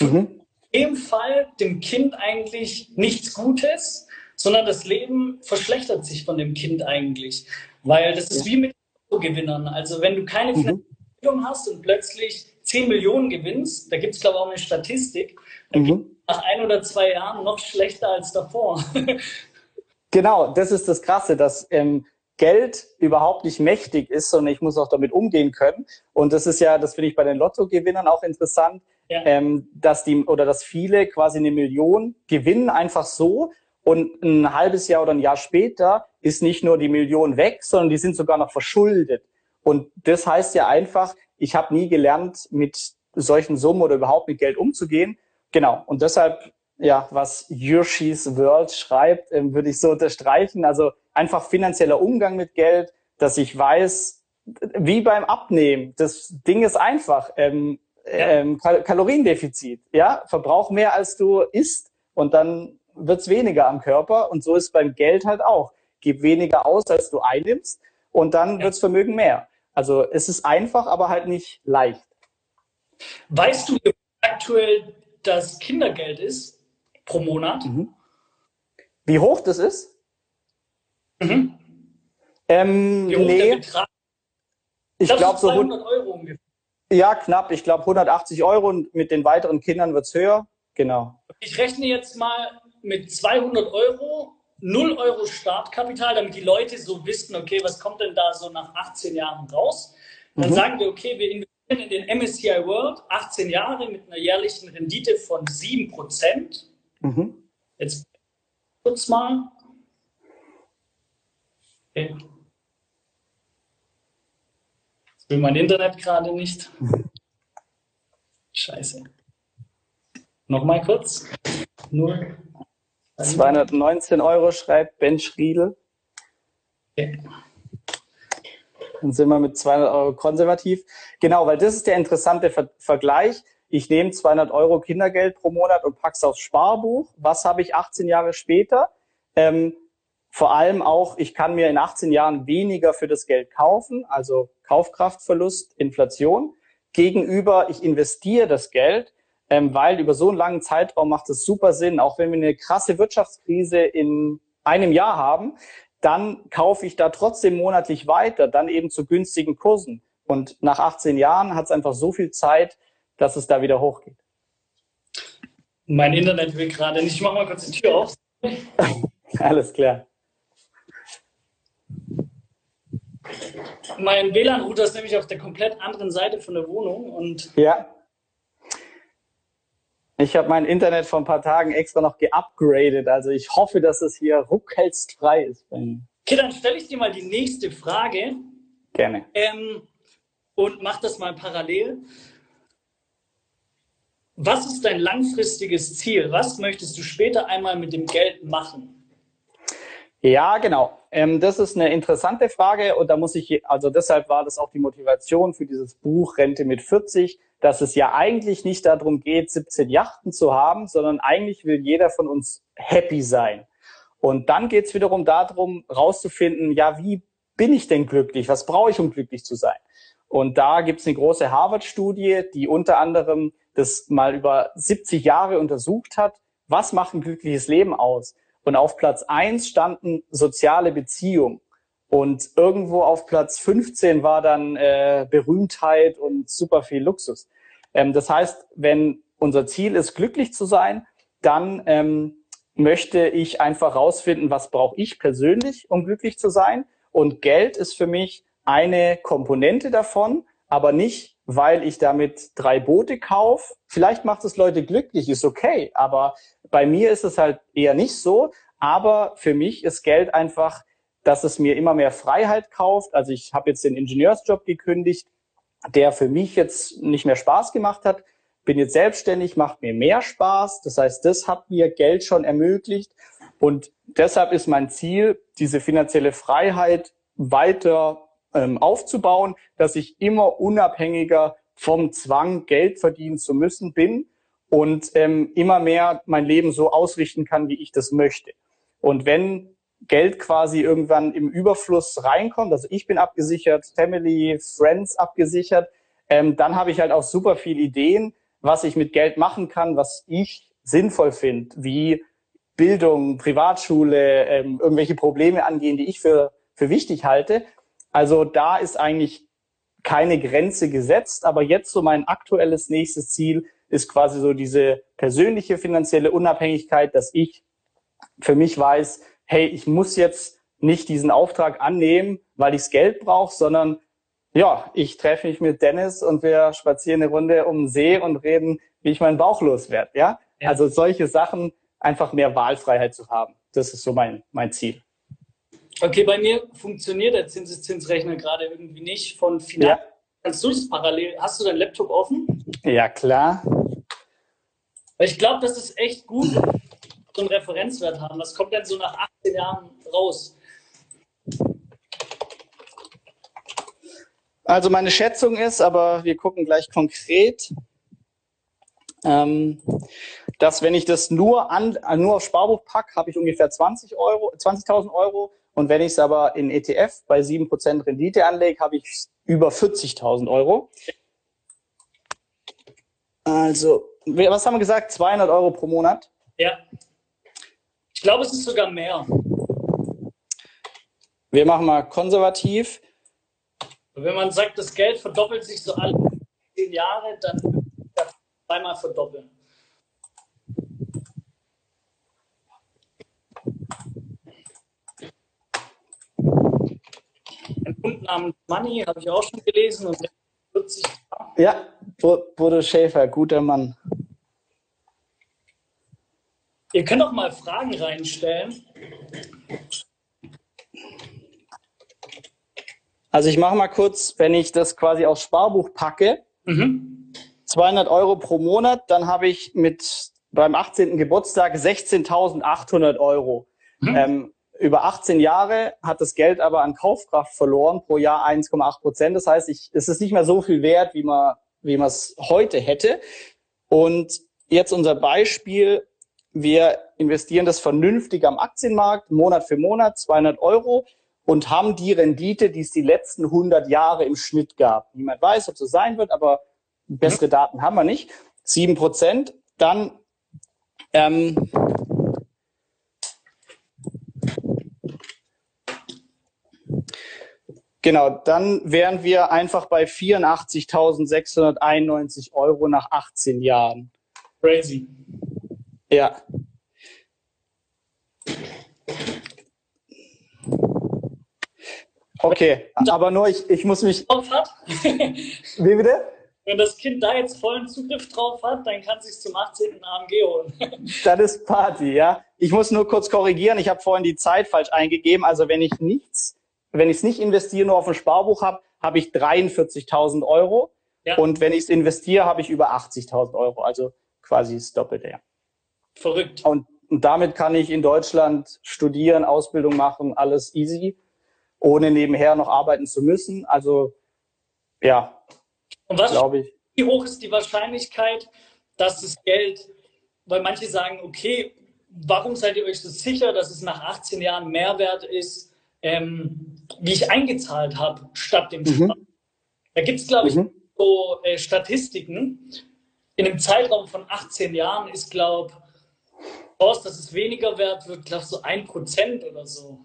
Speaker 2: mhm. dem Fall dem Kind eigentlich nichts Gutes, sondern das Leben verschlechtert sich von dem Kind eigentlich. Weil das ist wie mit Gewinnern. Also wenn du keine mhm. Finanzierung hast und plötzlich 10 Millionen gewinnst, da gibt es glaube ich auch eine Statistik, mhm. nach ein oder zwei Jahren noch schlechter als davor.
Speaker 1: genau, das ist das Krasse, dass ähm, Geld überhaupt nicht mächtig ist, sondern ich muss auch damit umgehen können. Und das ist ja, das finde ich bei den Lottogewinnern auch interessant, ja. ähm, dass die oder dass viele quasi eine Million gewinnen einfach so und ein halbes Jahr oder ein Jahr später ist nicht nur die Million weg, sondern die sind sogar noch verschuldet. Und das heißt ja einfach, ich habe nie gelernt, mit solchen Summen oder überhaupt mit Geld umzugehen. Genau. Und deshalb, ja, was Yoshi's World schreibt, ähm, würde ich so unterstreichen. Also einfach finanzieller Umgang mit Geld, dass ich weiß, wie beim Abnehmen. Das Ding ist einfach. Ähm, ja. ähm, Kal Kaloriendefizit. Ja, verbrauch mehr als du isst und dann wird's weniger am Körper. Und so ist beim Geld halt auch. Gib weniger aus, als du einnimmst und dann ja. wirds Vermögen mehr. Also es ist einfach, aber halt nicht leicht.
Speaker 2: Weißt du, wie aktuell das Kindergeld ist pro Monat? Mhm.
Speaker 1: Wie hoch das ist? Mhm. Ähm, wie hoch nee. der Betrag? Ich glaube so 100 Euro ungefähr. Ja, knapp. Ich glaube 180 Euro und mit den weiteren Kindern wird es höher. Genau.
Speaker 2: Ich rechne jetzt mal mit 200 Euro, 0 Euro Startkapital, damit die Leute so wissen, okay, was kommt denn da so nach 18 Jahren raus? Dann mhm. sagen wir, okay, wir investieren in den MSCI World 18 Jahre mit einer jährlichen Rendite von 7%. Mhm. Jetzt kurz mal. Okay. Jetzt will mein Internet gerade nicht. Scheiße. Nochmal kurz.
Speaker 1: Null. 219 Euro schreibt Ben Schriedel. Okay. Dann sind wir mit 200 Euro konservativ. Genau, weil das ist der interessante Ver Vergleich. Ich nehme 200 Euro Kindergeld pro Monat und pack's aufs Sparbuch. Was habe ich 18 Jahre später? Ähm, vor allem auch, ich kann mir in 18 Jahren weniger für das Geld kaufen, also Kaufkraftverlust, Inflation. Gegenüber, ich investiere das Geld ähm, weil über so einen langen Zeitraum macht es super Sinn, auch wenn wir eine krasse Wirtschaftskrise in einem Jahr haben, dann kaufe ich da trotzdem monatlich weiter, dann eben zu günstigen Kursen. Und nach 18 Jahren hat es einfach so viel Zeit, dass es da wieder hochgeht.
Speaker 2: Mein Internet will gerade nicht. Ich mache mal kurz die Tür auf.
Speaker 1: Alles klar.
Speaker 2: Mein WLAN-Router ist nämlich auf der komplett anderen Seite von der Wohnung und
Speaker 1: ja. Ich habe mein Internet vor ein paar Tagen extra noch geupgradet. Also ich hoffe, dass es hier ruckelstfrei ist.
Speaker 2: Okay, dann stelle ich dir mal die nächste Frage.
Speaker 1: Gerne.
Speaker 2: Ähm, und mach das mal parallel. Was ist dein langfristiges Ziel? Was möchtest du später einmal mit dem Geld machen?
Speaker 1: Ja, genau. Ähm, das ist eine interessante Frage und da muss ich, also deshalb war das auch die Motivation für dieses Buch Rente mit 40, dass es ja eigentlich nicht darum geht, 17 Yachten zu haben, sondern eigentlich will jeder von uns happy sein. Und dann geht es wiederum darum, rauszufinden, ja, wie bin ich denn glücklich? Was brauche ich, um glücklich zu sein? Und da gibt es eine große Harvard-Studie, die unter anderem das mal über 70 Jahre untersucht hat. Was macht ein glückliches Leben aus? Und auf Platz eins standen soziale Beziehungen. Und irgendwo auf Platz 15 war dann äh, Berühmtheit und super viel Luxus. Ähm, das heißt, wenn unser Ziel ist, glücklich zu sein, dann ähm, möchte ich einfach rausfinden, was brauche ich persönlich, um glücklich zu sein. Und Geld ist für mich eine Komponente davon, aber nicht, weil ich damit drei Boote kaufe. Vielleicht macht es Leute glücklich, ist okay, aber bei mir ist es halt eher nicht so. Aber für mich ist Geld einfach dass es mir immer mehr Freiheit kauft. Also ich habe jetzt den Ingenieursjob gekündigt, der für mich jetzt nicht mehr Spaß gemacht hat, bin jetzt selbstständig, macht mir mehr Spaß. Das heißt, das hat mir Geld schon ermöglicht. Und deshalb ist mein Ziel, diese finanzielle Freiheit weiter ähm, aufzubauen, dass ich immer unabhängiger vom Zwang, Geld verdienen zu müssen bin und ähm, immer mehr mein Leben so ausrichten kann, wie ich das möchte. Und wenn Geld quasi irgendwann im Überfluss reinkommt, also ich bin abgesichert, Family, Friends abgesichert, ähm, dann habe ich halt auch super viele Ideen, was ich mit Geld machen kann, was ich sinnvoll finde, wie Bildung, Privatschule, ähm, irgendwelche Probleme angehen, die ich für, für wichtig halte. Also da ist eigentlich keine Grenze gesetzt, aber jetzt so mein aktuelles nächstes Ziel ist quasi so diese persönliche finanzielle Unabhängigkeit, dass ich für mich weiß, hey, ich muss jetzt nicht diesen Auftrag annehmen, weil ich das Geld brauche, sondern ja, ich treffe mich mit Dennis und wir spazieren eine Runde um den See und reden, wie ich meinen Bauch loswerde. Ja? ja? Also solche Sachen, einfach mehr Wahlfreiheit zu haben. Das ist so mein, mein Ziel.
Speaker 2: Okay, bei mir funktioniert der Zinseszinsrechner gerade irgendwie nicht von Finanz. Ja. Kannst du das parallel? Hast du deinen Laptop offen?
Speaker 1: Ja, klar.
Speaker 2: Ich glaube, das ist echt gut, so einen Referenzwert haben. Was kommt denn so nach 18 Jahren raus?
Speaker 1: Also meine Schätzung ist, aber wir gucken gleich konkret, ähm, dass wenn ich das nur an nur auf Sparbuch packe, habe ich ungefähr 20 Euro, 20.000 Euro. Und wenn ich es aber in ETF bei 7% Rendite anlege, habe ich über 40.000 Euro. Also, was haben wir gesagt? 200 Euro pro Monat?
Speaker 2: Ja. Ich glaube, es ist sogar mehr.
Speaker 1: Wir machen mal konservativ.
Speaker 2: wenn man sagt, das Geld verdoppelt sich so alle 10 Jahre, dann zweimal verdoppeln. Ein Hund namens Money habe ich auch schon gelesen und 40
Speaker 1: Ja, Bodo Schäfer, guter Mann.
Speaker 2: Ihr könnt auch mal Fragen reinstellen.
Speaker 1: Also ich mache mal kurz, wenn ich das quasi aufs Sparbuch packe, mhm. 200 Euro pro Monat, dann habe ich mit beim 18. Geburtstag 16.800 Euro. Mhm. Ähm, über 18 Jahre hat das Geld aber an Kaufkraft verloren, pro Jahr 1,8 Prozent. Das heißt, ich, es ist nicht mehr so viel wert, wie man wie man es heute hätte. Und jetzt unser Beispiel. Wir investieren das vernünftig am Aktienmarkt, Monat für Monat, 200 Euro und haben die Rendite, die es die letzten 100 Jahre im Schnitt gab. Niemand weiß, ob es so sein wird, aber bessere Daten haben wir nicht. 7 Prozent. Dann ähm, Genau, dann wären wir einfach bei 84.691 Euro nach 18 Jahren.
Speaker 2: Crazy.
Speaker 1: Ja. Okay, aber nur ich, ich muss mich.
Speaker 2: Hat.
Speaker 1: Wie bitte?
Speaker 2: Wenn das Kind da jetzt vollen Zugriff drauf hat, dann kann es sich zum 18. AMG holen.
Speaker 1: das ist Party, ja. Ich muss nur kurz korrigieren. Ich habe vorhin die Zeit falsch eingegeben. Also wenn ich nichts wenn ich es nicht investiere, nur auf ein Sparbuch habe, habe ich 43.000 Euro. Ja. Und wenn ich es investiere, habe ich über 80.000 Euro. Also quasi das Doppelte. Ja.
Speaker 2: Verrückt.
Speaker 1: Und, und damit kann ich in Deutschland studieren, Ausbildung machen, alles easy, ohne nebenher noch arbeiten zu müssen. Also ja,
Speaker 2: und was glaube ich. Wie hoch ist die Wahrscheinlichkeit, dass das Geld, weil manche sagen, okay, warum seid ihr euch so sicher, dass es nach 18 Jahren Mehrwert ist, ähm, wie ich eingezahlt habe, statt dem mhm. Da gibt es, glaube ich, mhm. so äh, Statistiken. In einem Zeitraum von 18 Jahren ist, glaube ich, dass es weniger wert wird, glaube so ein Prozent oder so.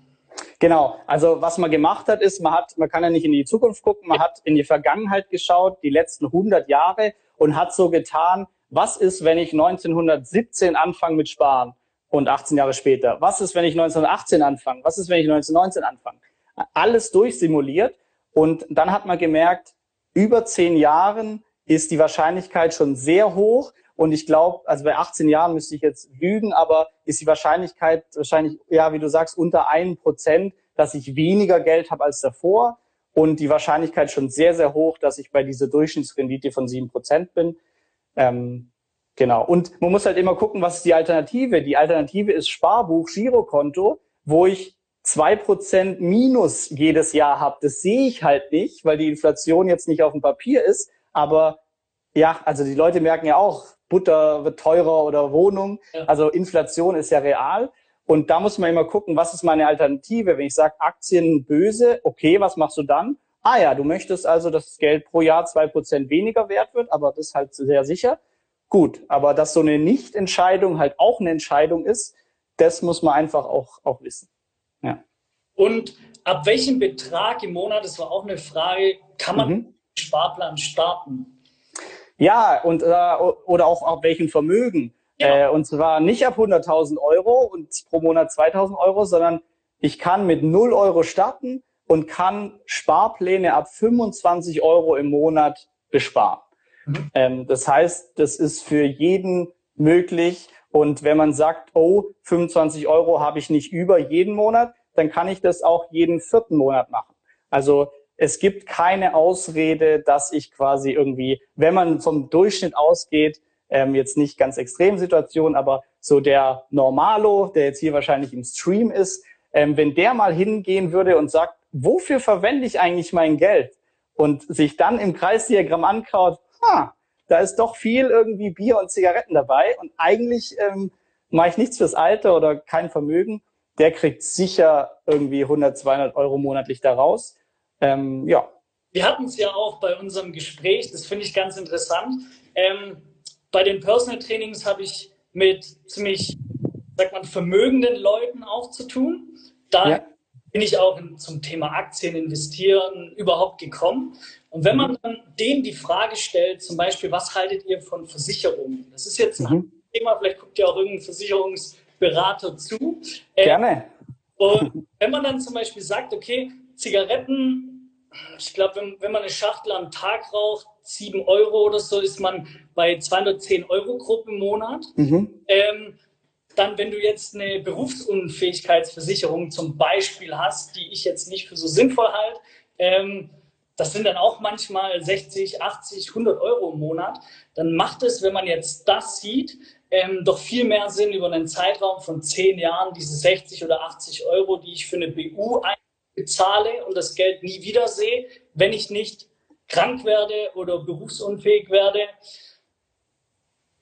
Speaker 1: Genau, also was man gemacht hat, ist, man hat, man kann ja nicht in die Zukunft gucken, man hat in die Vergangenheit geschaut, die letzten 100 Jahre und hat so getan, was ist, wenn ich 1917 anfange mit Sparen und 18 Jahre später? Was ist, wenn ich 1918 anfange? Was ist, wenn ich 1919 anfange? alles durchsimuliert und dann hat man gemerkt, über zehn Jahren ist die Wahrscheinlichkeit schon sehr hoch. Und ich glaube, also bei 18 Jahren müsste ich jetzt lügen, aber ist die Wahrscheinlichkeit wahrscheinlich, ja, wie du sagst, unter einem Prozent, dass ich weniger Geld habe als davor. Und die Wahrscheinlichkeit schon sehr, sehr hoch, dass ich bei dieser Durchschnittsrendite von sieben Prozent bin. Ähm, genau. Und man muss halt immer gucken, was ist die Alternative? Die Alternative ist Sparbuch, Girokonto, wo ich zwei Prozent Minus jedes Jahr habe. Das sehe ich halt nicht, weil die Inflation jetzt nicht auf dem Papier ist. Aber ja, also die Leute merken ja auch, Butter wird teurer oder Wohnung. Ja. Also Inflation ist ja real. Und da muss man immer gucken, was ist meine Alternative? Wenn ich sage, Aktien böse, okay, was machst du dann? Ah ja, du möchtest also, dass das Geld pro Jahr zwei Prozent weniger wert wird, aber das ist halt sehr sicher. Gut, aber dass so eine Nichtentscheidung halt auch eine Entscheidung ist, das muss man einfach auch, auch wissen. Ja.
Speaker 2: Und ab welchem Betrag im Monat, das war auch eine Frage, kann man mhm. Sparplan starten?
Speaker 1: Ja, und, äh, oder auch ab welchem Vermögen. Ja. Äh, und zwar nicht ab 100.000 Euro und pro Monat 2.000 Euro, sondern ich kann mit 0 Euro starten und kann Sparpläne ab 25 Euro im Monat besparen. Mhm. Ähm, das heißt, das ist für jeden möglich. Und wenn man sagt, oh, 25 Euro habe ich nicht über jeden Monat, dann kann ich das auch jeden vierten Monat machen. Also es gibt keine Ausrede, dass ich quasi irgendwie, wenn man vom Durchschnitt ausgeht, ähm, jetzt nicht ganz Extremsituation, aber so der Normalo, der jetzt hier wahrscheinlich im Stream ist, ähm, wenn der mal hingehen würde und sagt, wofür verwende ich eigentlich mein Geld? Und sich dann im Kreisdiagramm ankaut, ha, da ist doch viel irgendwie Bier und Zigaretten dabei und eigentlich ähm, mache ich nichts fürs Alter oder kein Vermögen, der kriegt sicher irgendwie 100, 200 Euro monatlich daraus. Ähm, ja.
Speaker 2: Wir hatten es ja auch bei unserem Gespräch, das finde ich ganz interessant. Ähm, bei den Personal Trainings habe ich mit ziemlich, sagt man, vermögenden Leuten auch zu tun. Da ja. bin ich auch in, zum Thema Aktien investieren überhaupt gekommen. Und wenn man dann denen die Frage stellt, zum Beispiel, was haltet ihr von Versicherungen? Das ist jetzt ein mhm. Thema, vielleicht guckt ihr auch irgendein Versicherungsberater zu.
Speaker 1: Äh, Gerne.
Speaker 2: Und wenn man dann zum Beispiel sagt, okay, Zigaretten, ich glaube, wenn, wenn man eine Schachtel am Tag raucht, 7 Euro oder so, ist man bei 210 Euro grob im Monat. Mhm. Ähm, dann, wenn du jetzt eine Berufsunfähigkeitsversicherung zum Beispiel hast, die ich jetzt nicht für so sinnvoll halte, ähm, das sind dann auch manchmal 60, 80, 100 Euro im Monat, dann macht es, wenn man jetzt das sieht, ähm, doch viel mehr Sinn über einen Zeitraum von 10 Jahren, diese 60 oder 80 Euro, die ich für eine BU bezahle und das Geld nie wiedersehe, wenn ich nicht krank werde oder berufsunfähig werde.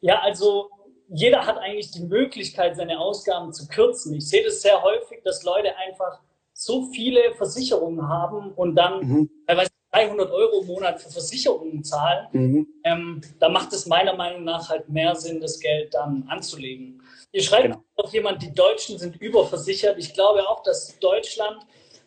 Speaker 2: Ja, also jeder hat eigentlich die Möglichkeit, seine Ausgaben zu kürzen. Ich sehe das sehr häufig, dass Leute einfach so viele Versicherungen haben und dann mhm. teilweise 300 Euro im Monat für Versicherungen zahlen. Mhm. Ähm, da macht es meiner Meinung nach halt mehr Sinn, das Geld dann anzulegen. Ihr schreibt genau. auch jemand, die Deutschen sind überversichert. Ich glaube auch, dass Deutschland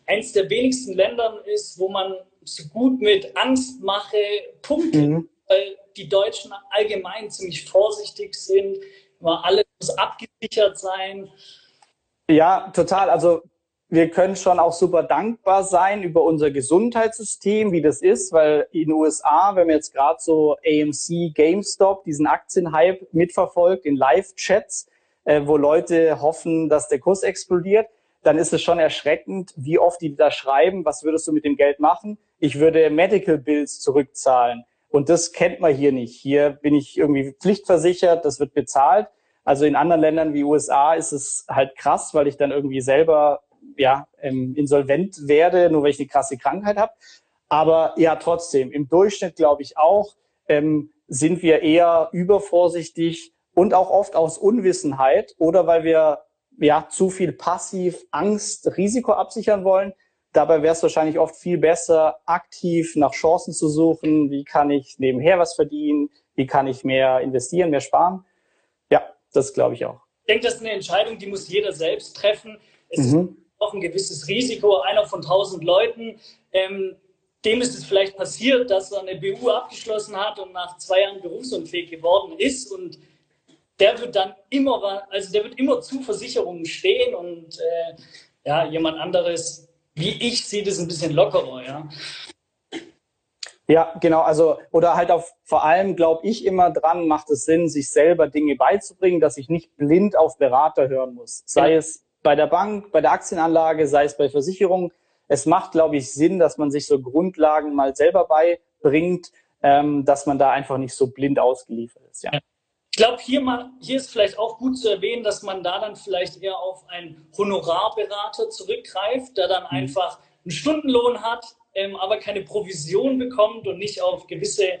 Speaker 2: eines der wenigsten Ländern ist, wo man so gut mit Angstmache punktet, mhm. weil die Deutschen allgemein ziemlich vorsichtig sind. Immer alles muss abgesichert sein.
Speaker 1: Ja, total. Also wir können schon auch super dankbar sein über unser Gesundheitssystem, wie das ist, weil in den USA, wenn man jetzt gerade so AMC, GameStop, diesen Aktienhype mitverfolgt in Live-Chats, äh, wo Leute hoffen, dass der Kurs explodiert, dann ist es schon erschreckend, wie oft die da schreiben, was würdest du mit dem Geld machen? Ich würde Medical Bills zurückzahlen. Und das kennt man hier nicht. Hier bin ich irgendwie pflichtversichert, das wird bezahlt. Also in anderen Ländern wie USA ist es halt krass, weil ich dann irgendwie selber ja ähm, insolvent werde, nur weil ich eine krasse Krankheit habe. Aber ja, trotzdem, im Durchschnitt glaube ich auch, ähm, sind wir eher übervorsichtig und auch oft aus Unwissenheit oder weil wir ja, zu viel passiv Angst, Risiko absichern wollen. Dabei wäre es wahrscheinlich oft viel besser, aktiv nach Chancen zu suchen. Wie kann ich nebenher was verdienen? Wie kann ich mehr investieren, mehr sparen? Ja, das glaube ich auch.
Speaker 2: Ich denke, das ist eine Entscheidung, die muss jeder selbst treffen. Es mhm. ist auch ein gewisses Risiko. Einer von tausend Leuten, ähm, dem ist es vielleicht passiert, dass er eine BU abgeschlossen hat und nach zwei Jahren berufsunfähig geworden ist und der wird dann immer, also der wird immer zu Versicherungen stehen und äh, ja, jemand anderes, wie ich, sieht es ein bisschen lockerer, ja.
Speaker 1: Ja, genau. Also, oder halt auf, vor allem glaube ich immer dran, macht es Sinn, sich selber Dinge beizubringen, dass ich nicht blind auf Berater hören muss. Sei ja. es bei der Bank, bei der Aktienanlage, sei es bei Versicherungen. Es macht, glaube ich, Sinn, dass man sich so Grundlagen mal selber beibringt. ähm, dass man da einfach nicht so blind ausgeliefert ist. Ja.
Speaker 2: Ich glaube, hier, hier ist vielleicht auch gut zu erwähnen, dass man da dann vielleicht eher auf einen Honorarberater zurückgreift, der dann mhm. einfach einen Stundenlohn hat, ähm, aber keine Provision bekommt und nicht auf gewisse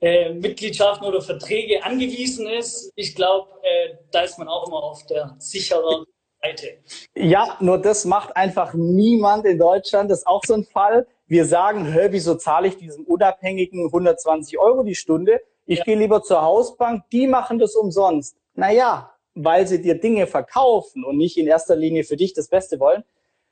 Speaker 2: äh, Mitgliedschaften oder Verträge angewiesen ist. Ich glaube, äh, da ist man auch immer auf der sicheren Seite.
Speaker 1: Ja, nur das macht einfach niemand in Deutschland. Das ist auch so ein Fall. Wir sagen, hör, wieso zahle ich diesem Unabhängigen 120 Euro die Stunde? Ich ja. gehe lieber zur Hausbank, die machen das umsonst. Naja, weil sie dir Dinge verkaufen und nicht in erster Linie für dich das Beste wollen.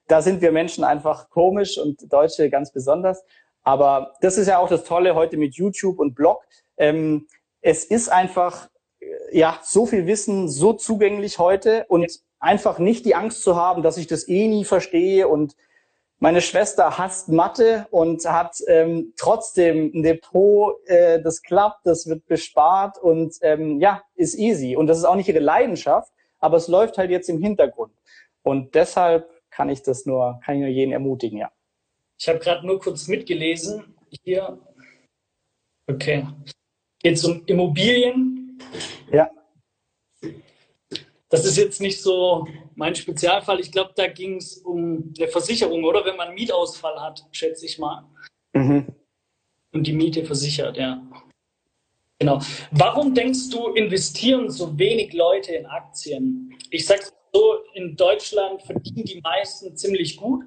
Speaker 1: Da sind wir Menschen einfach komisch und Deutsche ganz besonders. Aber das ist ja auch das Tolle heute mit YouTube und Blog. Ähm, es ist einfach, äh, ja, so viel Wissen, so zugänglich heute und einfach nicht die Angst zu haben, dass ich das eh nie verstehe und meine Schwester hasst Mathe und hat ähm, trotzdem ein Depot, äh, das klappt, das wird bespart und ähm, ja, ist easy. Und das ist auch nicht ihre Leidenschaft, aber es läuft halt jetzt im Hintergrund. Und deshalb kann ich das nur, kann ich nur jeden ermutigen, ja.
Speaker 2: Ich habe gerade nur kurz mitgelesen. Hier. Okay. Geht es um Immobilien?
Speaker 1: Ja.
Speaker 2: Das ist jetzt nicht so mein Spezialfall. Ich glaube, da ging es um eine Versicherung, oder? Wenn man einen Mietausfall hat, schätze ich mal. Mhm. Und die Miete versichert, ja. Genau. Warum denkst du, investieren so wenig Leute in Aktien? Ich sage so, in Deutschland verdienen die meisten ziemlich gut.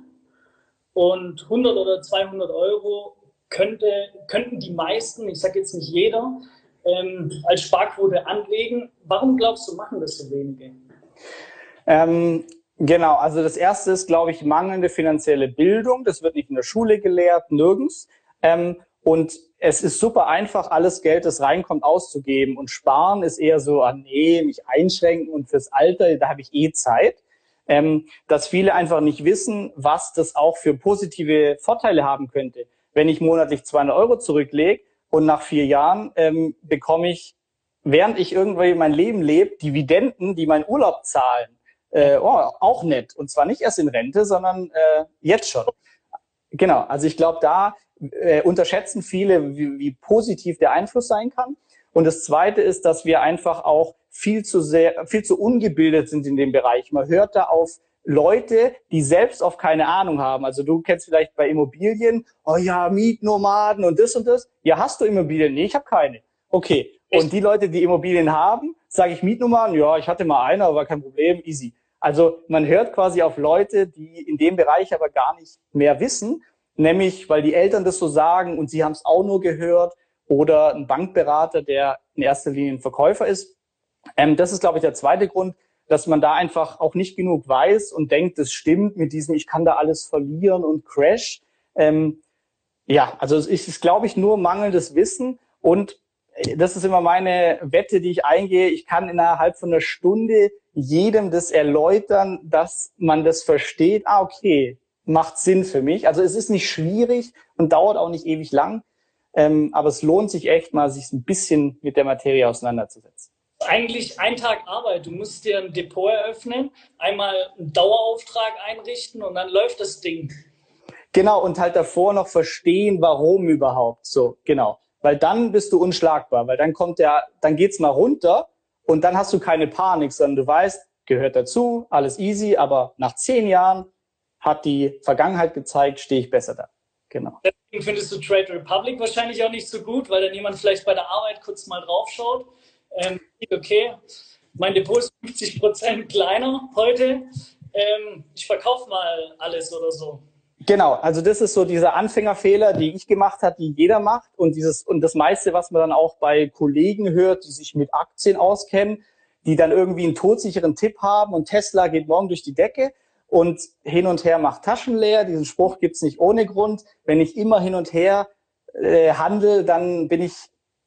Speaker 2: Und 100 oder 200 Euro könnte, könnten die meisten, ich sage jetzt nicht jeder, ähm, als Sparquote anlegen. Warum glaubst du, machen das so wenige?
Speaker 1: Ähm, genau, also das erste ist, glaube ich, mangelnde finanzielle Bildung. Das wird nicht in der Schule gelehrt, nirgends. Ähm, und es ist super einfach, alles Geld, das reinkommt, auszugeben. Und sparen ist eher so, ah nee, mich einschränken und fürs Alter, da habe ich eh Zeit. Ähm, dass viele einfach nicht wissen, was das auch für positive Vorteile haben könnte. Wenn ich monatlich 200 Euro zurücklege, und nach vier Jahren ähm, bekomme ich, während ich irgendwie mein Leben lebe, Dividenden, die meinen Urlaub zahlen. Äh, oh, auch nett. Und zwar nicht erst in Rente, sondern äh, jetzt schon. Genau, also ich glaube, da äh, unterschätzen viele, wie, wie positiv der Einfluss sein kann. Und das Zweite ist, dass wir einfach auch viel zu sehr, viel zu ungebildet sind in dem Bereich. Man hört da auf Leute, die selbst auf keine Ahnung haben. Also du kennst vielleicht bei Immobilien, oh ja, Mietnomaden und das und das. Ja, hast du Immobilien? Nee, ich habe keine. Okay. Und die Leute, die Immobilien haben, sage ich Mietnomaden, ja, ich hatte mal eine, aber kein Problem, easy. Also man hört quasi auf Leute, die in dem Bereich aber gar nicht mehr wissen, nämlich weil die Eltern das so sagen und sie haben es auch nur gehört oder ein Bankberater, der in erster Linie ein Verkäufer ist. Ähm, das ist, glaube ich, der zweite Grund dass man da einfach auch nicht genug weiß und denkt, es stimmt mit diesem, ich kann da alles verlieren und crash. Ähm, ja, also es ist, glaube ich, nur mangelndes Wissen und das ist immer meine Wette, die ich eingehe. Ich kann innerhalb von einer Stunde jedem das erläutern, dass man das versteht. Ah, okay, macht Sinn für mich. Also es ist nicht schwierig und dauert auch nicht ewig lang. Ähm, aber es lohnt sich echt mal, sich ein bisschen mit der Materie auseinanderzusetzen
Speaker 2: eigentlich ein Tag Arbeit. Du musst dir ein Depot eröffnen, einmal einen Dauerauftrag einrichten und dann läuft das Ding.
Speaker 1: Genau, und halt davor noch verstehen, warum überhaupt so, genau. Weil dann bist du unschlagbar, weil dann kommt der, dann geht's mal runter und dann hast du keine Panik, sondern du weißt, gehört dazu, alles easy, aber nach zehn Jahren hat die Vergangenheit gezeigt, stehe ich besser da. Genau.
Speaker 2: Deswegen findest du Trade Republic wahrscheinlich auch nicht so gut, weil dann jemand vielleicht bei der Arbeit kurz mal draufschaut ähm, okay, mein Depot ist 50 Prozent kleiner heute. Ähm, ich verkaufe mal alles oder so.
Speaker 1: Genau, also das ist so dieser Anfängerfehler, die ich gemacht habe, die jeder macht und dieses und das meiste, was man dann auch bei Kollegen hört, die sich mit Aktien auskennen, die dann irgendwie einen todsicheren Tipp haben und Tesla geht morgen durch die Decke und hin und her macht Taschen leer. Diesen Spruch gibt's nicht ohne Grund. Wenn ich immer hin und her äh, handle, dann bin ich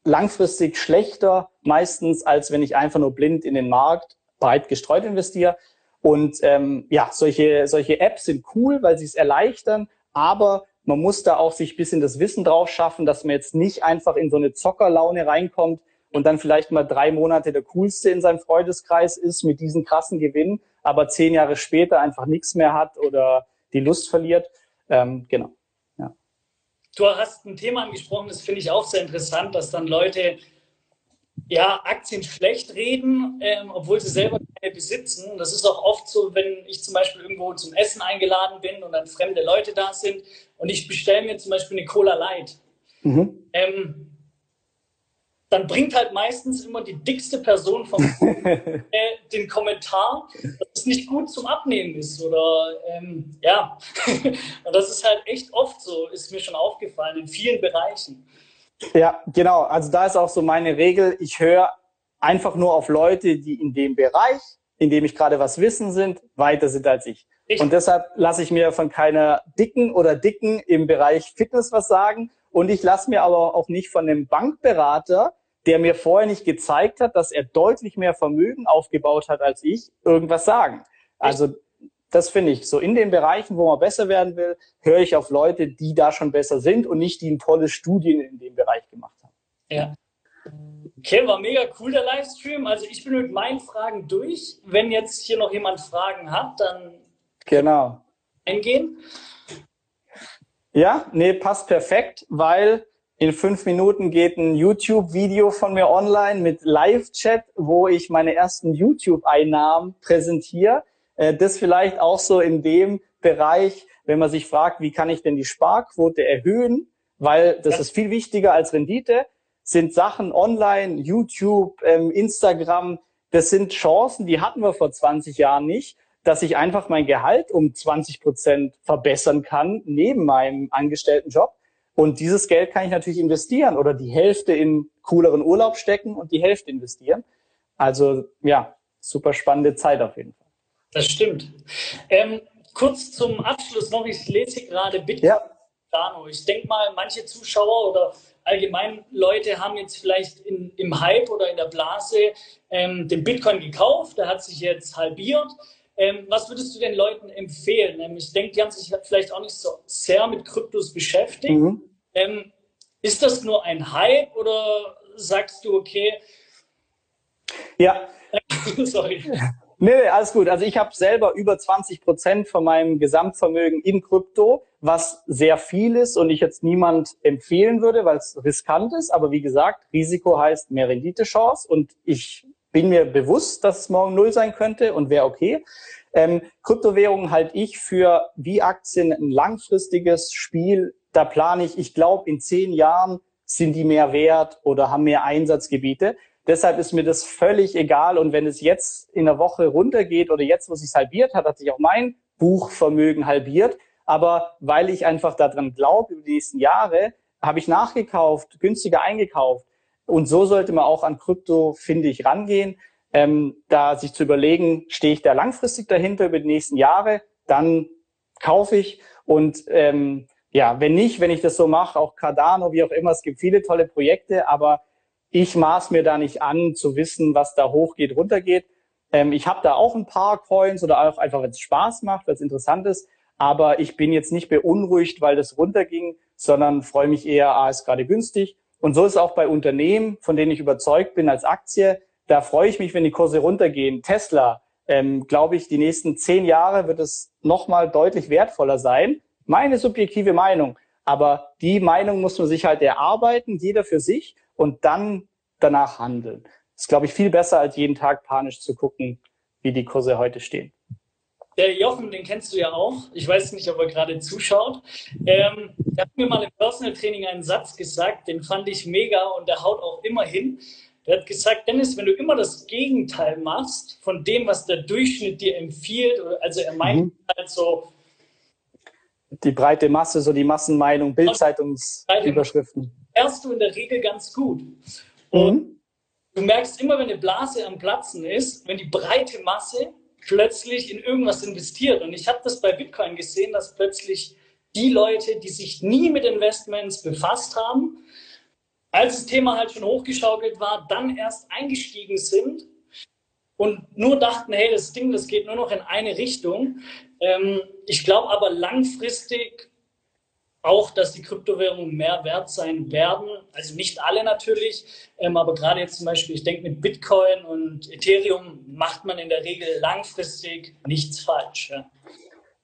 Speaker 1: langfristig schlechter meistens, als wenn ich einfach nur blind in den Markt breit gestreut investiere. Und ähm, ja, solche, solche Apps sind cool, weil sie es erleichtern, aber man muss da auch sich bisschen das Wissen drauf schaffen, dass man jetzt nicht einfach in so eine Zockerlaune reinkommt und dann vielleicht mal drei Monate der coolste in seinem Freundeskreis ist mit diesen krassen Gewinnen, aber zehn Jahre später einfach nichts mehr hat oder die Lust verliert. Ähm, genau.
Speaker 2: du hast ein Thema angesprochen, das finde ich auch sehr interessant, dass dann Leute ja, Aktien schlecht reden, ähm, obwohl sie selber keine besitzen. Das ist auch oft so, wenn ich zum Beispiel irgendwo zum Essen eingeladen bin und dann fremde Leute da sind und ich bestelle mir zum Beispiel eine Cola Light. Mhm. Ähm, dann bringt halt meistens immer die dickste Person vom äh, den Kommentar, dass es nicht gut zum Abnehmen ist. Oder ähm, ja, und das ist halt echt oft so, ist mir schon aufgefallen, in vielen Bereichen.
Speaker 1: Ja, genau. Also da ist auch so meine Regel, ich höre einfach nur auf Leute, die in dem Bereich, in dem ich gerade was wissen sind, weiter sind als ich. ich. Und deshalb lasse ich mir von keiner Dicken oder Dicken im Bereich Fitness was sagen. Und ich lasse mir aber auch nicht von einem Bankberater, der mir vorher nicht gezeigt hat, dass er deutlich mehr Vermögen aufgebaut hat als ich, irgendwas sagen. Also das finde ich. So in den Bereichen, wo man besser werden will, höre ich auf Leute, die da schon besser sind und nicht die ein tolle Studien in dem Bereich gemacht haben.
Speaker 2: Ja. Okay, war mega cool der Livestream. Also ich bin mit meinen Fragen durch. Wenn jetzt hier noch jemand Fragen hat, dann
Speaker 1: genau
Speaker 2: eingehen.
Speaker 1: Ja, nee, passt perfekt, weil in fünf Minuten geht ein YouTube-Video von mir online mit Live-Chat, wo ich meine ersten YouTube-Einnahmen präsentiere. Äh, das vielleicht auch so in dem Bereich, wenn man sich fragt, wie kann ich denn die Sparquote erhöhen, weil das ja. ist viel wichtiger als Rendite, sind Sachen online, YouTube, ähm, Instagram, das sind Chancen, die hatten wir vor 20 Jahren nicht, dass ich einfach mein Gehalt um 20 Prozent verbessern kann neben meinem angestellten Job. Und dieses Geld kann ich natürlich investieren oder die Hälfte in cooleren Urlaub stecken und die Hälfte investieren. Also ja, super spannende Zeit auf jeden Fall.
Speaker 2: Das stimmt. Ähm, kurz zum Abschluss noch, ich lese gerade Bitcoin. Ja. Ich denke mal, manche Zuschauer oder allgemein Leute haben jetzt vielleicht in, im Hype oder in der Blase ähm, den Bitcoin gekauft, der hat sich jetzt halbiert. Ähm, was würdest du den Leuten empfehlen? Ähm, ich denke, die haben sich vielleicht auch nicht so sehr mit Kryptos beschäftigt. Mhm. Ähm, ist das nur ein Hype oder sagst du, okay?
Speaker 1: Ja. Sorry. Nee, nee, alles gut. Also ich habe selber über 20 Prozent von meinem Gesamtvermögen in Krypto, was sehr viel ist und ich jetzt niemand empfehlen würde, weil es riskant ist. Aber wie gesagt, Risiko heißt mehr Renditechance und ich bin mir bewusst, dass es morgen null sein könnte und wäre okay. Ähm, Kryptowährungen halte ich für wie Aktien ein langfristiges Spiel. Da plane ich, ich glaube, in zehn Jahren sind die mehr wert oder haben mehr Einsatzgebiete. Deshalb ist mir das völlig egal. Und wenn es jetzt in der Woche runtergeht oder jetzt, wo es sich halbiert hat, hat sich auch mein Buchvermögen halbiert. Aber weil ich einfach daran glaube, über die nächsten Jahre, habe ich nachgekauft, günstiger eingekauft. Und so sollte man auch an Krypto, finde ich, rangehen. Ähm, da sich zu überlegen, stehe ich da langfristig dahinter über die nächsten Jahre, dann kaufe ich. Und ähm, ja, wenn nicht, wenn ich das so mache, auch Cardano, wie auch immer, es gibt viele tolle Projekte, aber ich maß mir da nicht an, zu wissen, was da hochgeht, runtergeht. Ähm, ich habe da auch ein paar Coins oder auch einfach, wenn es Spaß macht, weil es interessant ist. Aber ich bin jetzt nicht beunruhigt, weil das runterging, sondern freue mich eher, ah, ist gerade günstig. Und so ist auch bei Unternehmen, von denen ich überzeugt bin als Aktie. Da freue ich mich, wenn die Kurse runtergehen. Tesla, ähm, glaube ich, die nächsten zehn Jahre wird es nochmal deutlich wertvoller sein. Meine subjektive Meinung. Aber die Meinung muss man sich halt erarbeiten, jeder für sich und dann danach handeln. Das ist, glaube ich, viel besser, als jeden Tag panisch zu gucken, wie die Kurse heute stehen.
Speaker 2: Der Jochen, den kennst du ja auch. Ich weiß nicht, ob er gerade zuschaut. Ähm, der hat mir mal im Personal Training einen Satz gesagt, den fand ich mega und der haut auch immer hin. Der hat gesagt, Dennis, wenn du immer das Gegenteil machst von dem, was der Durchschnitt dir empfiehlt, also er meint mhm. halt so.
Speaker 1: Die breite Masse, so die Massenmeinung, Bildzeitungsüberschriften
Speaker 2: fährst du in der Regel ganz gut. Und mhm. du merkst immer, wenn eine Blase am Platzen ist, wenn die breite Masse plötzlich in irgendwas investiert. Und ich habe das bei Bitcoin gesehen, dass plötzlich die Leute, die sich nie mit Investments befasst haben, als das Thema halt schon hochgeschaukelt war, dann erst eingestiegen sind und nur dachten, hey, das Ding, das geht nur noch in eine Richtung. Ähm, ich glaube aber langfristig auch, dass die Kryptowährungen mehr wert sein werden. Also nicht alle natürlich, ähm, aber gerade jetzt zum Beispiel, ich denke mit Bitcoin und Ethereum macht man in der Regel langfristig nichts falsch. Ja.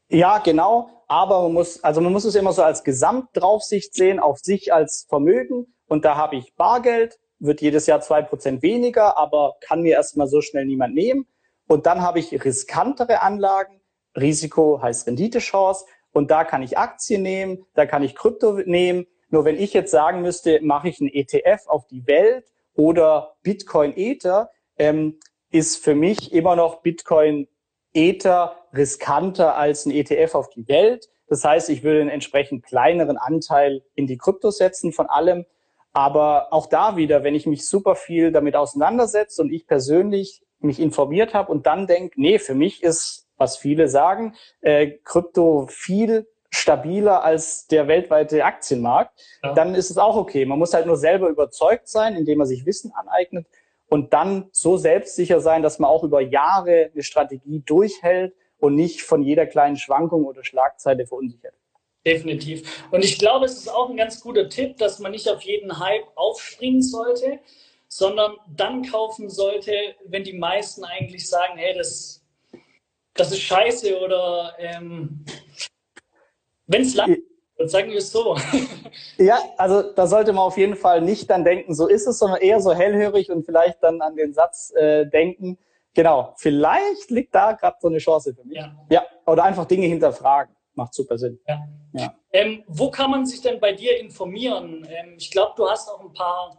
Speaker 1: Ja, genau. Aber man muss, also man muss es immer so als Gesamtdraufsicht sehen, auf sich als Vermögen. Und da habe ich Bargeld, wird jedes Jahr zwei Prozent weniger, aber kann mir erstmal so schnell niemand nehmen. Und dann habe ich riskantere Anlagen. Risiko heißt Renditechance. Und da kann ich Aktien nehmen, da kann ich Krypto nehmen. Nur wenn ich jetzt sagen müsste, mache ich einen ETF auf die Welt oder Bitcoin Ether, ähm, ist für mich immer noch Bitcoin Ether riskanter als ein ETF auf die Welt. Das heißt, ich würde einen entsprechend kleineren Anteil in die Kryptos setzen von allem. Aber auch da wieder, wenn ich mich super viel damit auseinandersetze und ich persönlich mich informiert habe und dann denke, nee, für mich ist, was viele sagen, äh, Krypto viel stabiler als der weltweite Aktienmarkt, ja. dann ist es auch okay. Man muss halt nur selber überzeugt sein, indem man sich Wissen aneignet und dann so selbstsicher sein, dass man auch über Jahre eine Strategie durchhält und nicht von jeder kleinen Schwankung oder Schlagzeile verunsichert.
Speaker 2: Definitiv. Und ich glaube, es ist auch ein ganz guter Tipp, dass man nicht auf jeden Hype aufspringen sollte, sondern dann kaufen sollte, wenn die meisten eigentlich sagen, hey, das, das ist scheiße oder ähm, wenn es lang und sagen wir es so.
Speaker 1: Ja, also da sollte man auf jeden Fall nicht dann denken, so ist es, sondern eher so hellhörig und vielleicht dann an den Satz äh, denken, genau, vielleicht liegt da gerade so eine Chance für mich. Ja. ja. Oder einfach Dinge hinterfragen. Macht super Sinn.
Speaker 2: Ja. ja. Ähm, wo kann man sich denn bei dir informieren? Ähm, ich glaube, du hast auch ein paar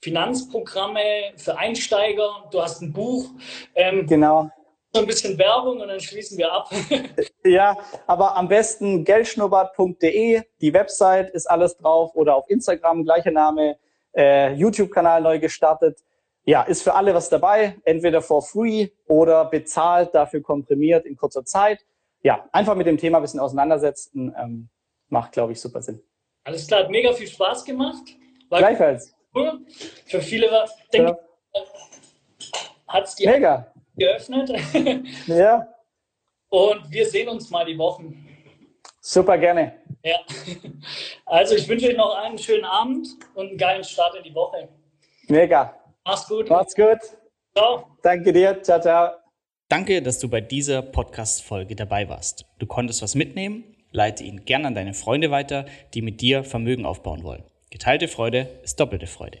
Speaker 2: Finanzprogramme für Einsteiger, du hast ein Buch.
Speaker 1: Ähm, genau
Speaker 2: so ein bisschen Werbung und dann schließen wir ab.
Speaker 1: ja, aber am besten geldschnurrbart.de, die Website ist alles drauf oder auf Instagram, gleicher Name, äh, YouTube-Kanal neu gestartet. Ja, ist für alle was dabei, entweder for free oder bezahlt, dafür komprimiert in kurzer Zeit. Ja, einfach mit dem Thema ein bisschen auseinandersetzen, ähm, macht, glaube ich, super Sinn.
Speaker 2: Alles klar, hat mega viel Spaß gemacht.
Speaker 1: War Gleichfalls.
Speaker 2: Cool. Für viele, denke ja. hat es die
Speaker 1: Mega
Speaker 2: geöffnet.
Speaker 1: Ja.
Speaker 2: Und wir sehen uns mal die Wochen.
Speaker 1: Super gerne.
Speaker 2: Ja. Also ich wünsche euch noch einen schönen Abend und einen geilen Start in die Woche.
Speaker 1: Mega.
Speaker 2: Mach's gut.
Speaker 1: Macht's gut. Ciao. Danke dir. Ciao, ciao.
Speaker 3: Danke, dass du bei dieser Podcast-Folge dabei warst. Du konntest was mitnehmen. Leite ihn gern an deine Freunde weiter, die mit dir Vermögen aufbauen wollen. Geteilte Freude ist doppelte Freude.